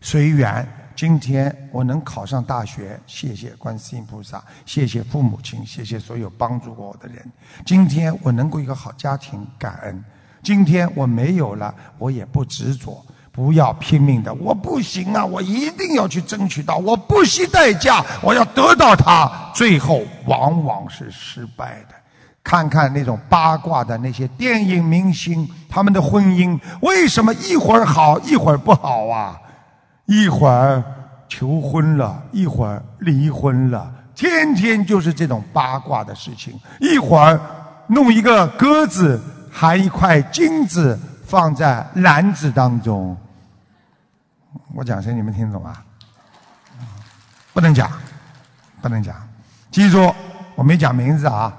随缘，今天我能考上大学，谢谢观世音菩萨，谢谢父母亲，谢谢所有帮助过我的人。今天我能够一个好家庭，感恩。今天我没有了，我也不执着。不要拼命的，我不行啊！我一定要去争取到，我不惜代价，我要得到它。最后往往是失败的。看看那种八卦的那些电影明星，他们的婚姻为什么一会儿好一会儿不好啊？一会儿求婚了，一会儿离婚了，天天就是这种八卦的事情。一会儿弄一个鸽子，含一块金子。放在篮子当中。我讲谁你们听懂啊？不能讲，不能讲。记住，我没讲名字啊。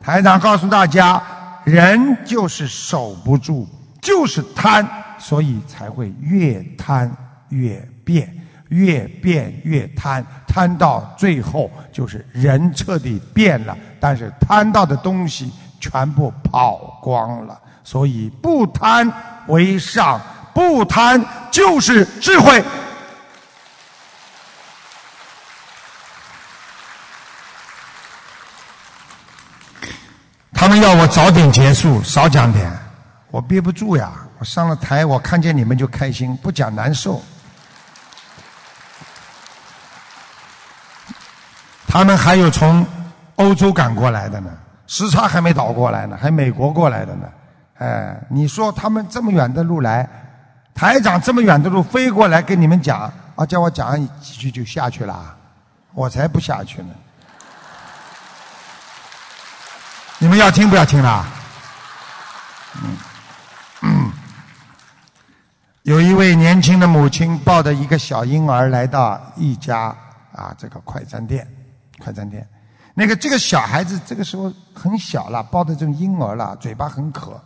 台长告诉大家，人就是守不住，就是贪，所以才会越贪越变，越变越贪，贪到最后就是人彻底变了，但是贪到的东西全部跑光了。所以不贪为上，不贪就是智慧。他们要我早点结束，少讲点，我憋不住呀！我上了台，我看见你们就开心，不讲难受。他们还有从欧洲赶过来的呢，时差还没倒过来呢，还美国过来的呢。哎，你说他们这么远的路来，台长这么远的路飞过来跟你们讲，啊，叫我讲几句就下去了，我才不下去呢。你们要听不要听啦？嗯。嗯，有一位年轻的母亲抱着一个小婴儿来到一家啊这个快餐店，快餐店，那个这个小孩子这个时候很小了，抱着这种婴儿了，嘴巴很渴，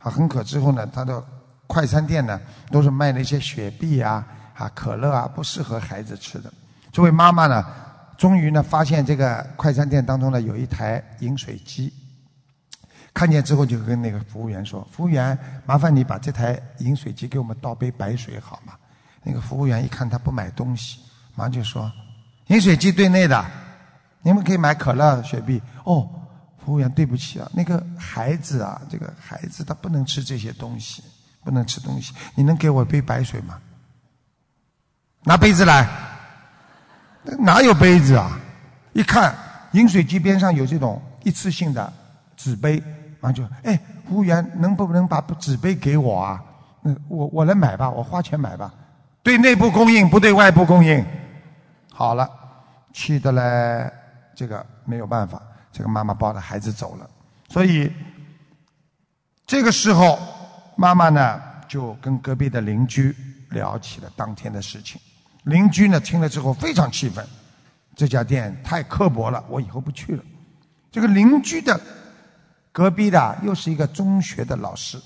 啊很渴之后呢，他的快餐店呢都是卖那些雪碧啊啊可乐啊，不适合孩子吃的。这位妈妈呢，终于呢发现这个快餐店当中呢有一台饮水机。看见之后就跟那个服务员说：“服务员，麻烦你把这台饮水机给我们倒杯白水好吗？”那个服务员一看他不买东西，马上就说：“饮水机对内的，你们可以买可乐、雪碧。”哦，服务员对不起啊，那个孩子啊，这个孩子他不能吃这些东西，不能吃东西。你能给我一杯白水吗？拿杯子来，哪有杯子啊？一看饮水机边上有这种一次性的纸杯。然后就哎，服务员能不能把纸杯给我啊？嗯，我我来买吧，我花钱买吧。对内部供应，不对外部供应。好了，气的嘞，这个没有办法，这个妈妈抱着孩子走了。所以这个时候，妈妈呢就跟隔壁的邻居聊起了当天的事情。邻居呢听了之后非常气愤，这家店太刻薄了，我以后不去了。这个邻居的。隔壁的又是一个中学的老师，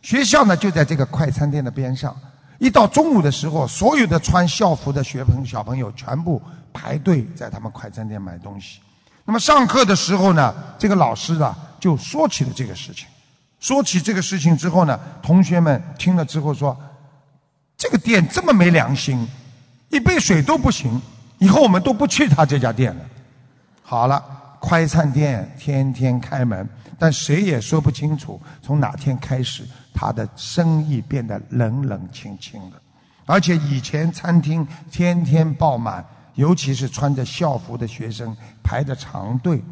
学校呢就在这个快餐店的边上。一到中午的时候，所有的穿校服的学朋小朋友全部排队在他们快餐店买东西。那么上课的时候呢，这个老师啊就说起了这个事情。说起这个事情之后呢，同学们听了之后说：“这个店这么没良心，一杯水都不行，以后我们都不去他这家店了。”好了，快餐店天天开门。但谁也说不清楚，从哪天开始，他的生意变得冷冷清清的。而且以前餐厅天天爆满，尤其是穿着校服的学生排着长队。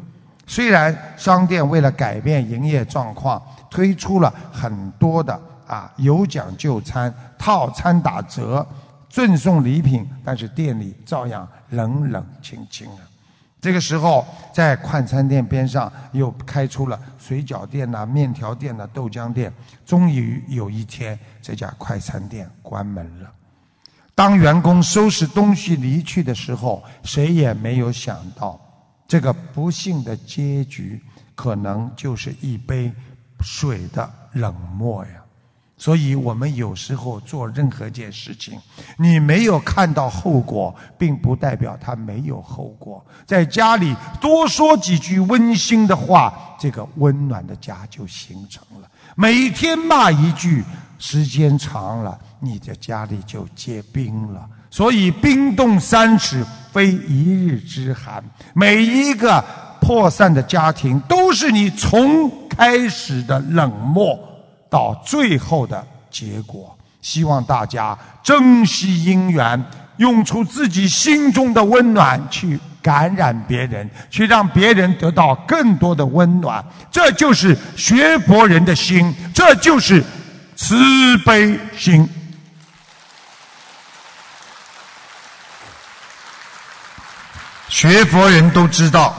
虽然商店为了改变营业状况，推出了很多的啊有奖就餐、套餐打折、赠送礼品，但是店里照样冷冷清清的。这个时候，在快餐店边上又开出了水饺店呐、面条店呐、豆浆店。终于有一天，这家快餐店关门了。当员工收拾东西离去的时候，谁也没有想到，这个不幸的结局可能就是一杯水的冷漠呀。所以我们有时候做任何一件事情，你没有看到后果，并不代表它没有后果。在家里多说几句温馨的话，这个温暖的家就形成了。每天骂一句，时间长了，你的家里就结冰了。所以冰冻三尺，非一日之寒。每一个破散的家庭，都是你从开始的冷漠。到最后的结果，希望大家珍惜因缘，用出自己心中的温暖去感染别人，去让别人得到更多的温暖。这就是学佛人的心，这就是慈悲心。学佛人都知道，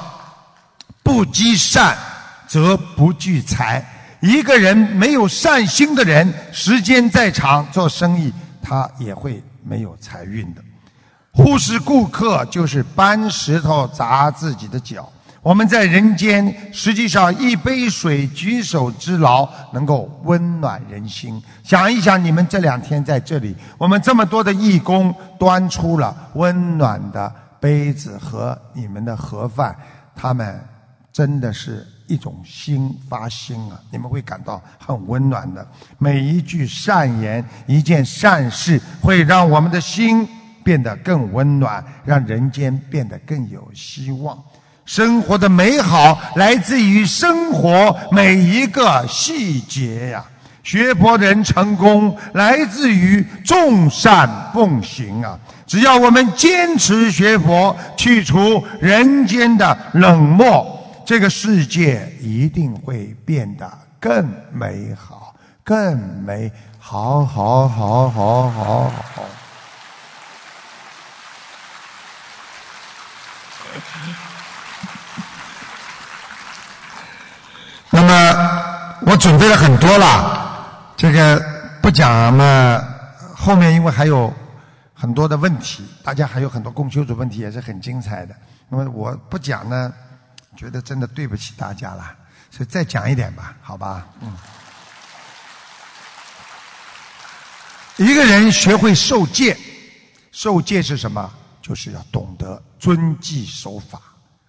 不积善则不聚财。一个人没有善心的人，时间再长做生意，他也会没有财运的。忽视顾客就是搬石头砸自己的脚。我们在人间，实际上一杯水、举手之劳能够温暖人心。想一想，你们这两天在这里，我们这么多的义工端出了温暖的杯子和你们的盒饭，他们真的是一种心发心啊！你们会感到很温暖的。每一句善言，一件善事，会让我们的心变得更温暖，让人间变得更有希望。生活的美好来自于生活每一个细节呀。学佛人成功来自于众善奉行啊。只要我们坚持学佛，去除人间的冷漠，这个世界一定会变得更美好，更美好，好，好，好，好，好。那么我准备了很多了，这个不讲嘛，后面因为还有很多的问题，大家还有很多供修组问题也是很精彩的。那么我不讲呢，觉得真的对不起大家了，所以再讲一点吧，好吧？嗯。一个人学会受戒，受戒是什么？就是要懂得遵纪守法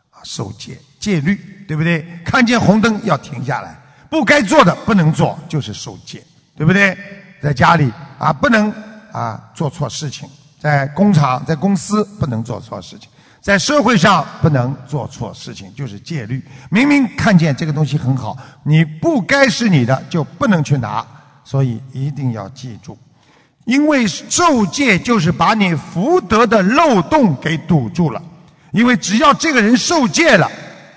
啊。受戒戒律，对不对？看见红灯要停下来，不该做的不能做，就是受戒，对不对？在家里啊，不能啊做错事情；在工厂、在公司不能做错事情；在社会上不能做错事情，就是戒律。明明看见这个东西很好，你不该是你的，就不能去拿。所以一定要记住，因为受戒就是把你福德的漏洞给堵住了。因为只要这个人受戒了，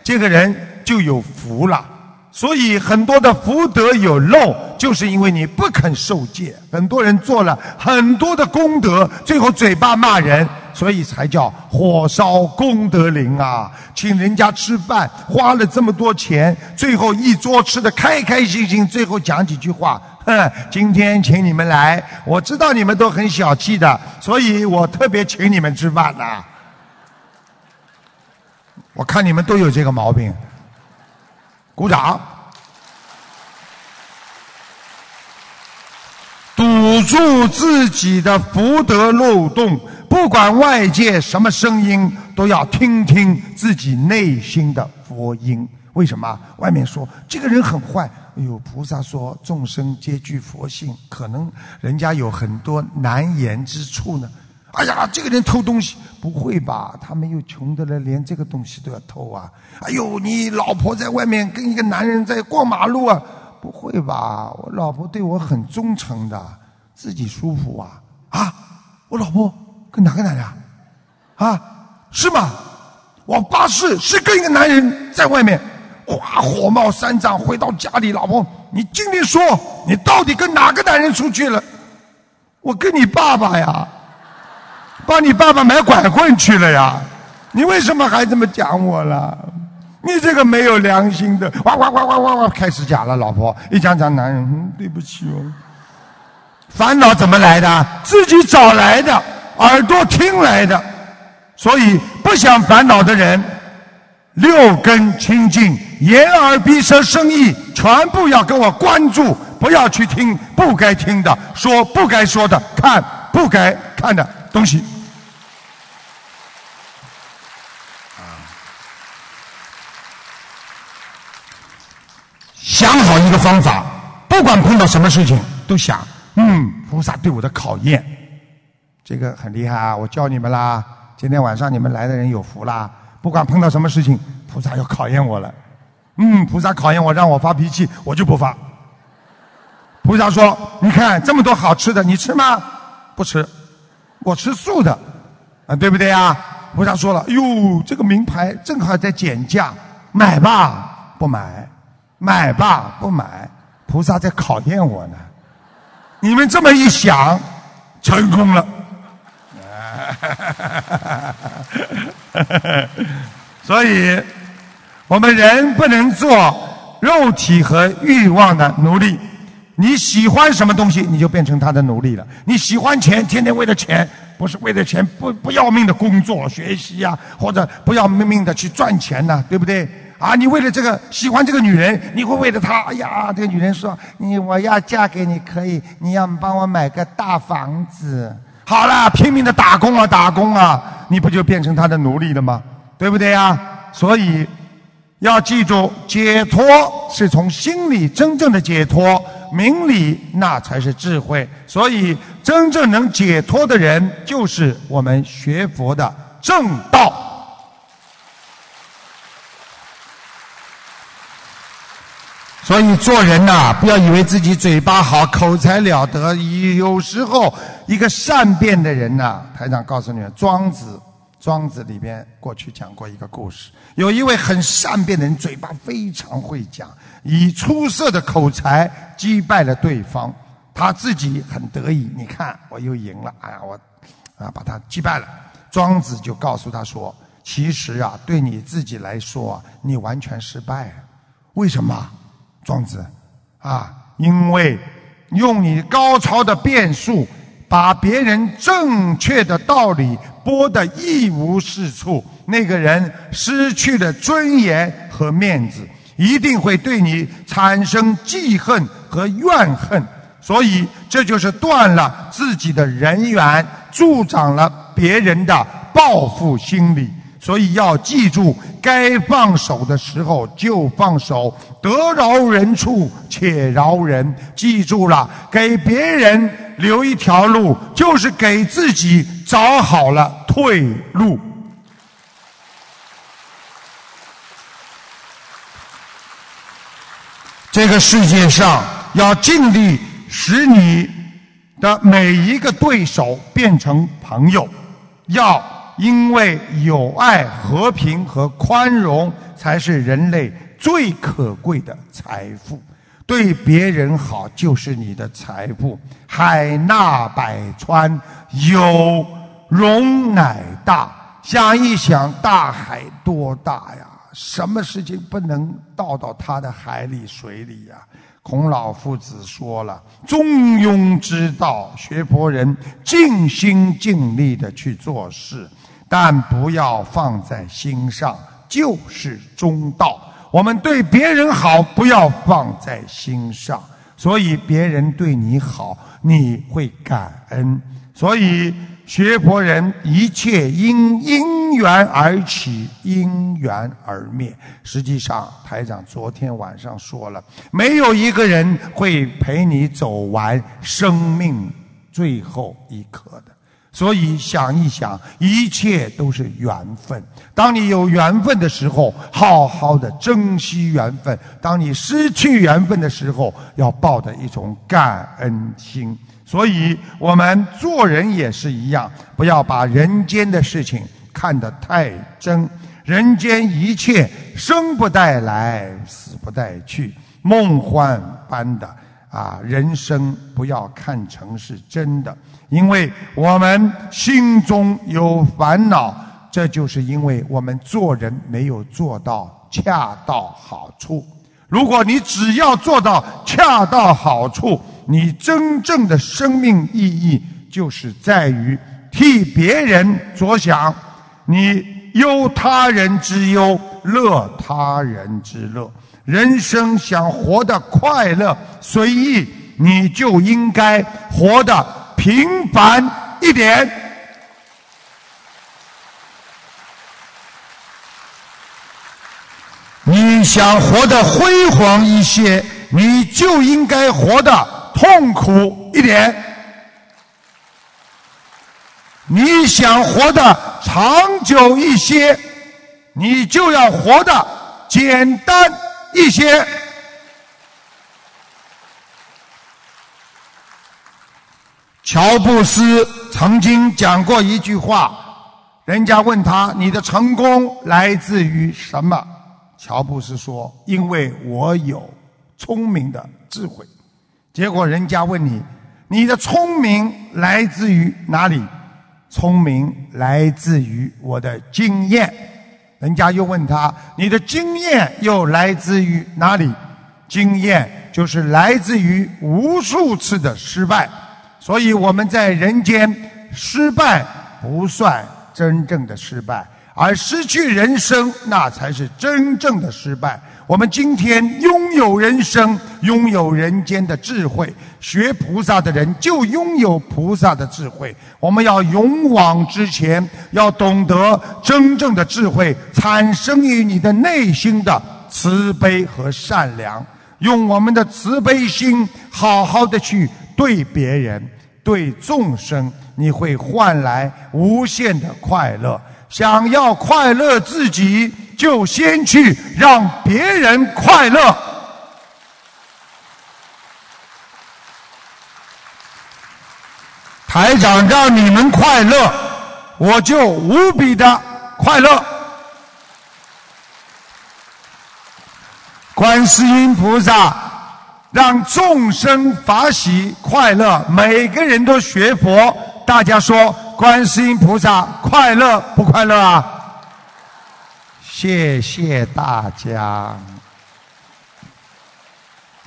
这个人就有福了。所以很多的福德有漏，就是因为你不肯受戒。很多人做了很多的功德，最后嘴巴骂人，所以才叫火烧功德林啊！请人家吃饭，花了这么多钱，最后一桌吃的开开心心，最后讲几句话，哼，今天请你们来，我知道你们都很小气的，所以我特别请你们吃饭呐。我看你们都有这个毛病，鼓掌，堵住自己的福德漏洞，不管外界什么声音，都要听听自己内心的佛音。为什么？外面说这个人很坏，哎呦，菩萨说众生皆具佛性，可能人家有很多难言之处呢。哎呀，这个人偷东西，不会吧？他没有穷的了，连这个东西都要偷啊！哎呦，你老婆在外面跟一个男人在过马路啊？不会吧？我老婆对我很忠诚的，自己舒服啊！啊，我老婆跟哪个男人？啊，啊是吗？我发誓是跟一个男人在外面，哗，火冒三丈，回到家里，老婆，你今天说，你到底跟哪个男人出去了？我跟你爸爸呀。帮你爸爸买拐棍去了呀？你为什么还这么讲我了？你这个没有良心的！哇哇哇哇哇哇！开始讲了，老婆一讲讲男人，嗯，对不起哦。烦恼怎么来的？自己找来的，耳朵听来的。所以不想烦恼的人，六根清净，眼耳鼻舌身意，全部要跟我关注，不要去听不该听的，说不该说的，看不该看的东西。想好一个方法，不管碰到什么事情，都想，嗯，菩萨对我的考验，这个很厉害啊！我教你们啦，今天晚上你们来的人有福啦！不管碰到什么事情，菩萨要考验我了，嗯，菩萨考验我，让我发脾气，我就不发。菩萨说：“你看这么多好吃的，你吃吗？不吃，我吃素的，啊，对不对呀？”菩萨说了：“哎呦，这个名牌正好在减价，买吧，不买。”买吧，不买，菩萨在考验我呢。你们这么一想，成功了。所以，我们人不能做肉体和欲望的奴隶。你喜欢什么东西，你就变成他的奴隶了。你喜欢钱，天天为了钱，不是为了钱不不要命的工作学习呀，或者不要命命的去赚钱呐，对不对？啊，你为了这个喜欢这个女人，你会为了她，哎呀，这个女人说你我要嫁给你可以，你要帮我买个大房子。好了，拼命的打工啊，打工啊，你不就变成他的奴隶了吗？对不对呀？所以要记住，解脱是从心里真正的解脱。明理那才是智慧，所以真正能解脱的人，就是我们学佛的正道。所以做人呐，不要以为自己嘴巴好、口才了得，有时候一个善变的人呐，台长告诉你们，庄子。庄子里边过去讲过一个故事，有一位很善变的人，嘴巴非常会讲，以出色的口才击败了对方，他自己很得意。你看，我又赢了，哎呀，我啊把他击败了。庄子就告诉他说：“其实啊，对你自己来说，你完全失败。为什么？庄子啊，因为用你高超的辩术，把别人正确的道理。”播得一无是处，那个人失去了尊严和面子，一定会对你产生记恨和怨恨，所以这就是断了自己的人缘，助长了别人的报复心理。所以要记住，该放手的时候就放手，得饶人处且饶人。记住了，给别人留一条路，就是给自己找好了退路。这个世界上要尽力使你的每一个对手变成朋友，要。因为有爱、和平和宽容，才是人类最可贵的财富。对别人好就是你的财富。海纳百川，有容乃大。想一想，大海多大呀？什么事情不能倒到他的海里、水里呀？孔老夫子说了：“中庸之道，学佛人尽心尽力的去做事。”但不要放在心上，就是中道。我们对别人好，不要放在心上，所以别人对你好，你会感恩。所以学佛人，一切因因缘而起，因缘而灭。实际上，台长昨天晚上说了，没有一个人会陪你走完生命最后一刻的。所以想一想，一切都是缘分。当你有缘分的时候，好好的珍惜缘分；当你失去缘分的时候，要抱着一种感恩心。所以我们做人也是一样，不要把人间的事情看得太真。人间一切生不带来，死不带去，梦幻般的啊，人生不要看成是真的。因为我们心中有烦恼，这就是因为我们做人没有做到恰到好处。如果你只要做到恰到好处，你真正的生命意义就是在于替别人着想，你忧他人之忧，乐他人之乐。人生想活得快乐随意，你就应该活得。平凡一点，你想活得辉煌一些，你就应该活得痛苦一点；你想活得长久一些，你就要活得简单一些。乔布斯曾经讲过一句话，人家问他：“你的成功来自于什么？”乔布斯说：“因为我有聪明的智慧。”结果人家问你：“你的聪明来自于哪里？”聪明来自于我的经验。人家又问他：“你的经验又来自于哪里？”经验就是来自于无数次的失败，所以我们在人间失败不算真正的失败，而失去人生那才是真正的失败。我们今天拥有人生，拥有人间的智慧，学菩萨的人就拥有菩萨的智慧。我们要勇往直前，要懂得真正的智慧产生于你的内心的慈悲和善良。用我们的慈悲心，好好的去对别人、对众生，你会换来无限的快乐。想要快乐自己。就先去让别人快乐。台长让你们快乐，我就无比的快乐。观世音菩萨让众生法喜快乐，每个人都学佛。大家说，观世音菩萨快乐不快乐啊？谢谢大家。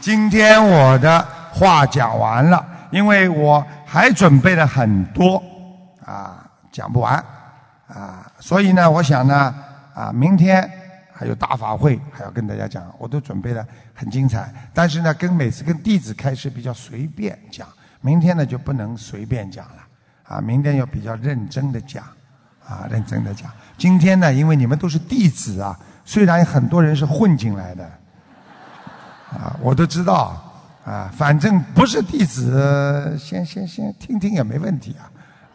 今天我的话讲完了，因为我还准备了很多啊，讲不完啊，所以呢，我想呢啊，明天还有大法会还要跟大家讲，我都准备了很精彩。但是呢，跟每次跟弟子开始比较随便讲，明天呢就不能随便讲了啊，明天要比较认真的讲啊，认真的讲。今天呢，因为你们都是弟子啊，虽然很多人是混进来的，啊，我都知道，啊，反正不是弟子，先先先听听也没问题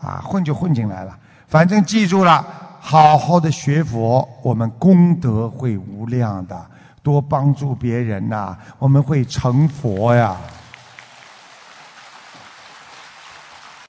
啊，啊，混就混进来了，反正记住了，好好的学佛，我们功德会无量的，多帮助别人呐，我们会成佛呀。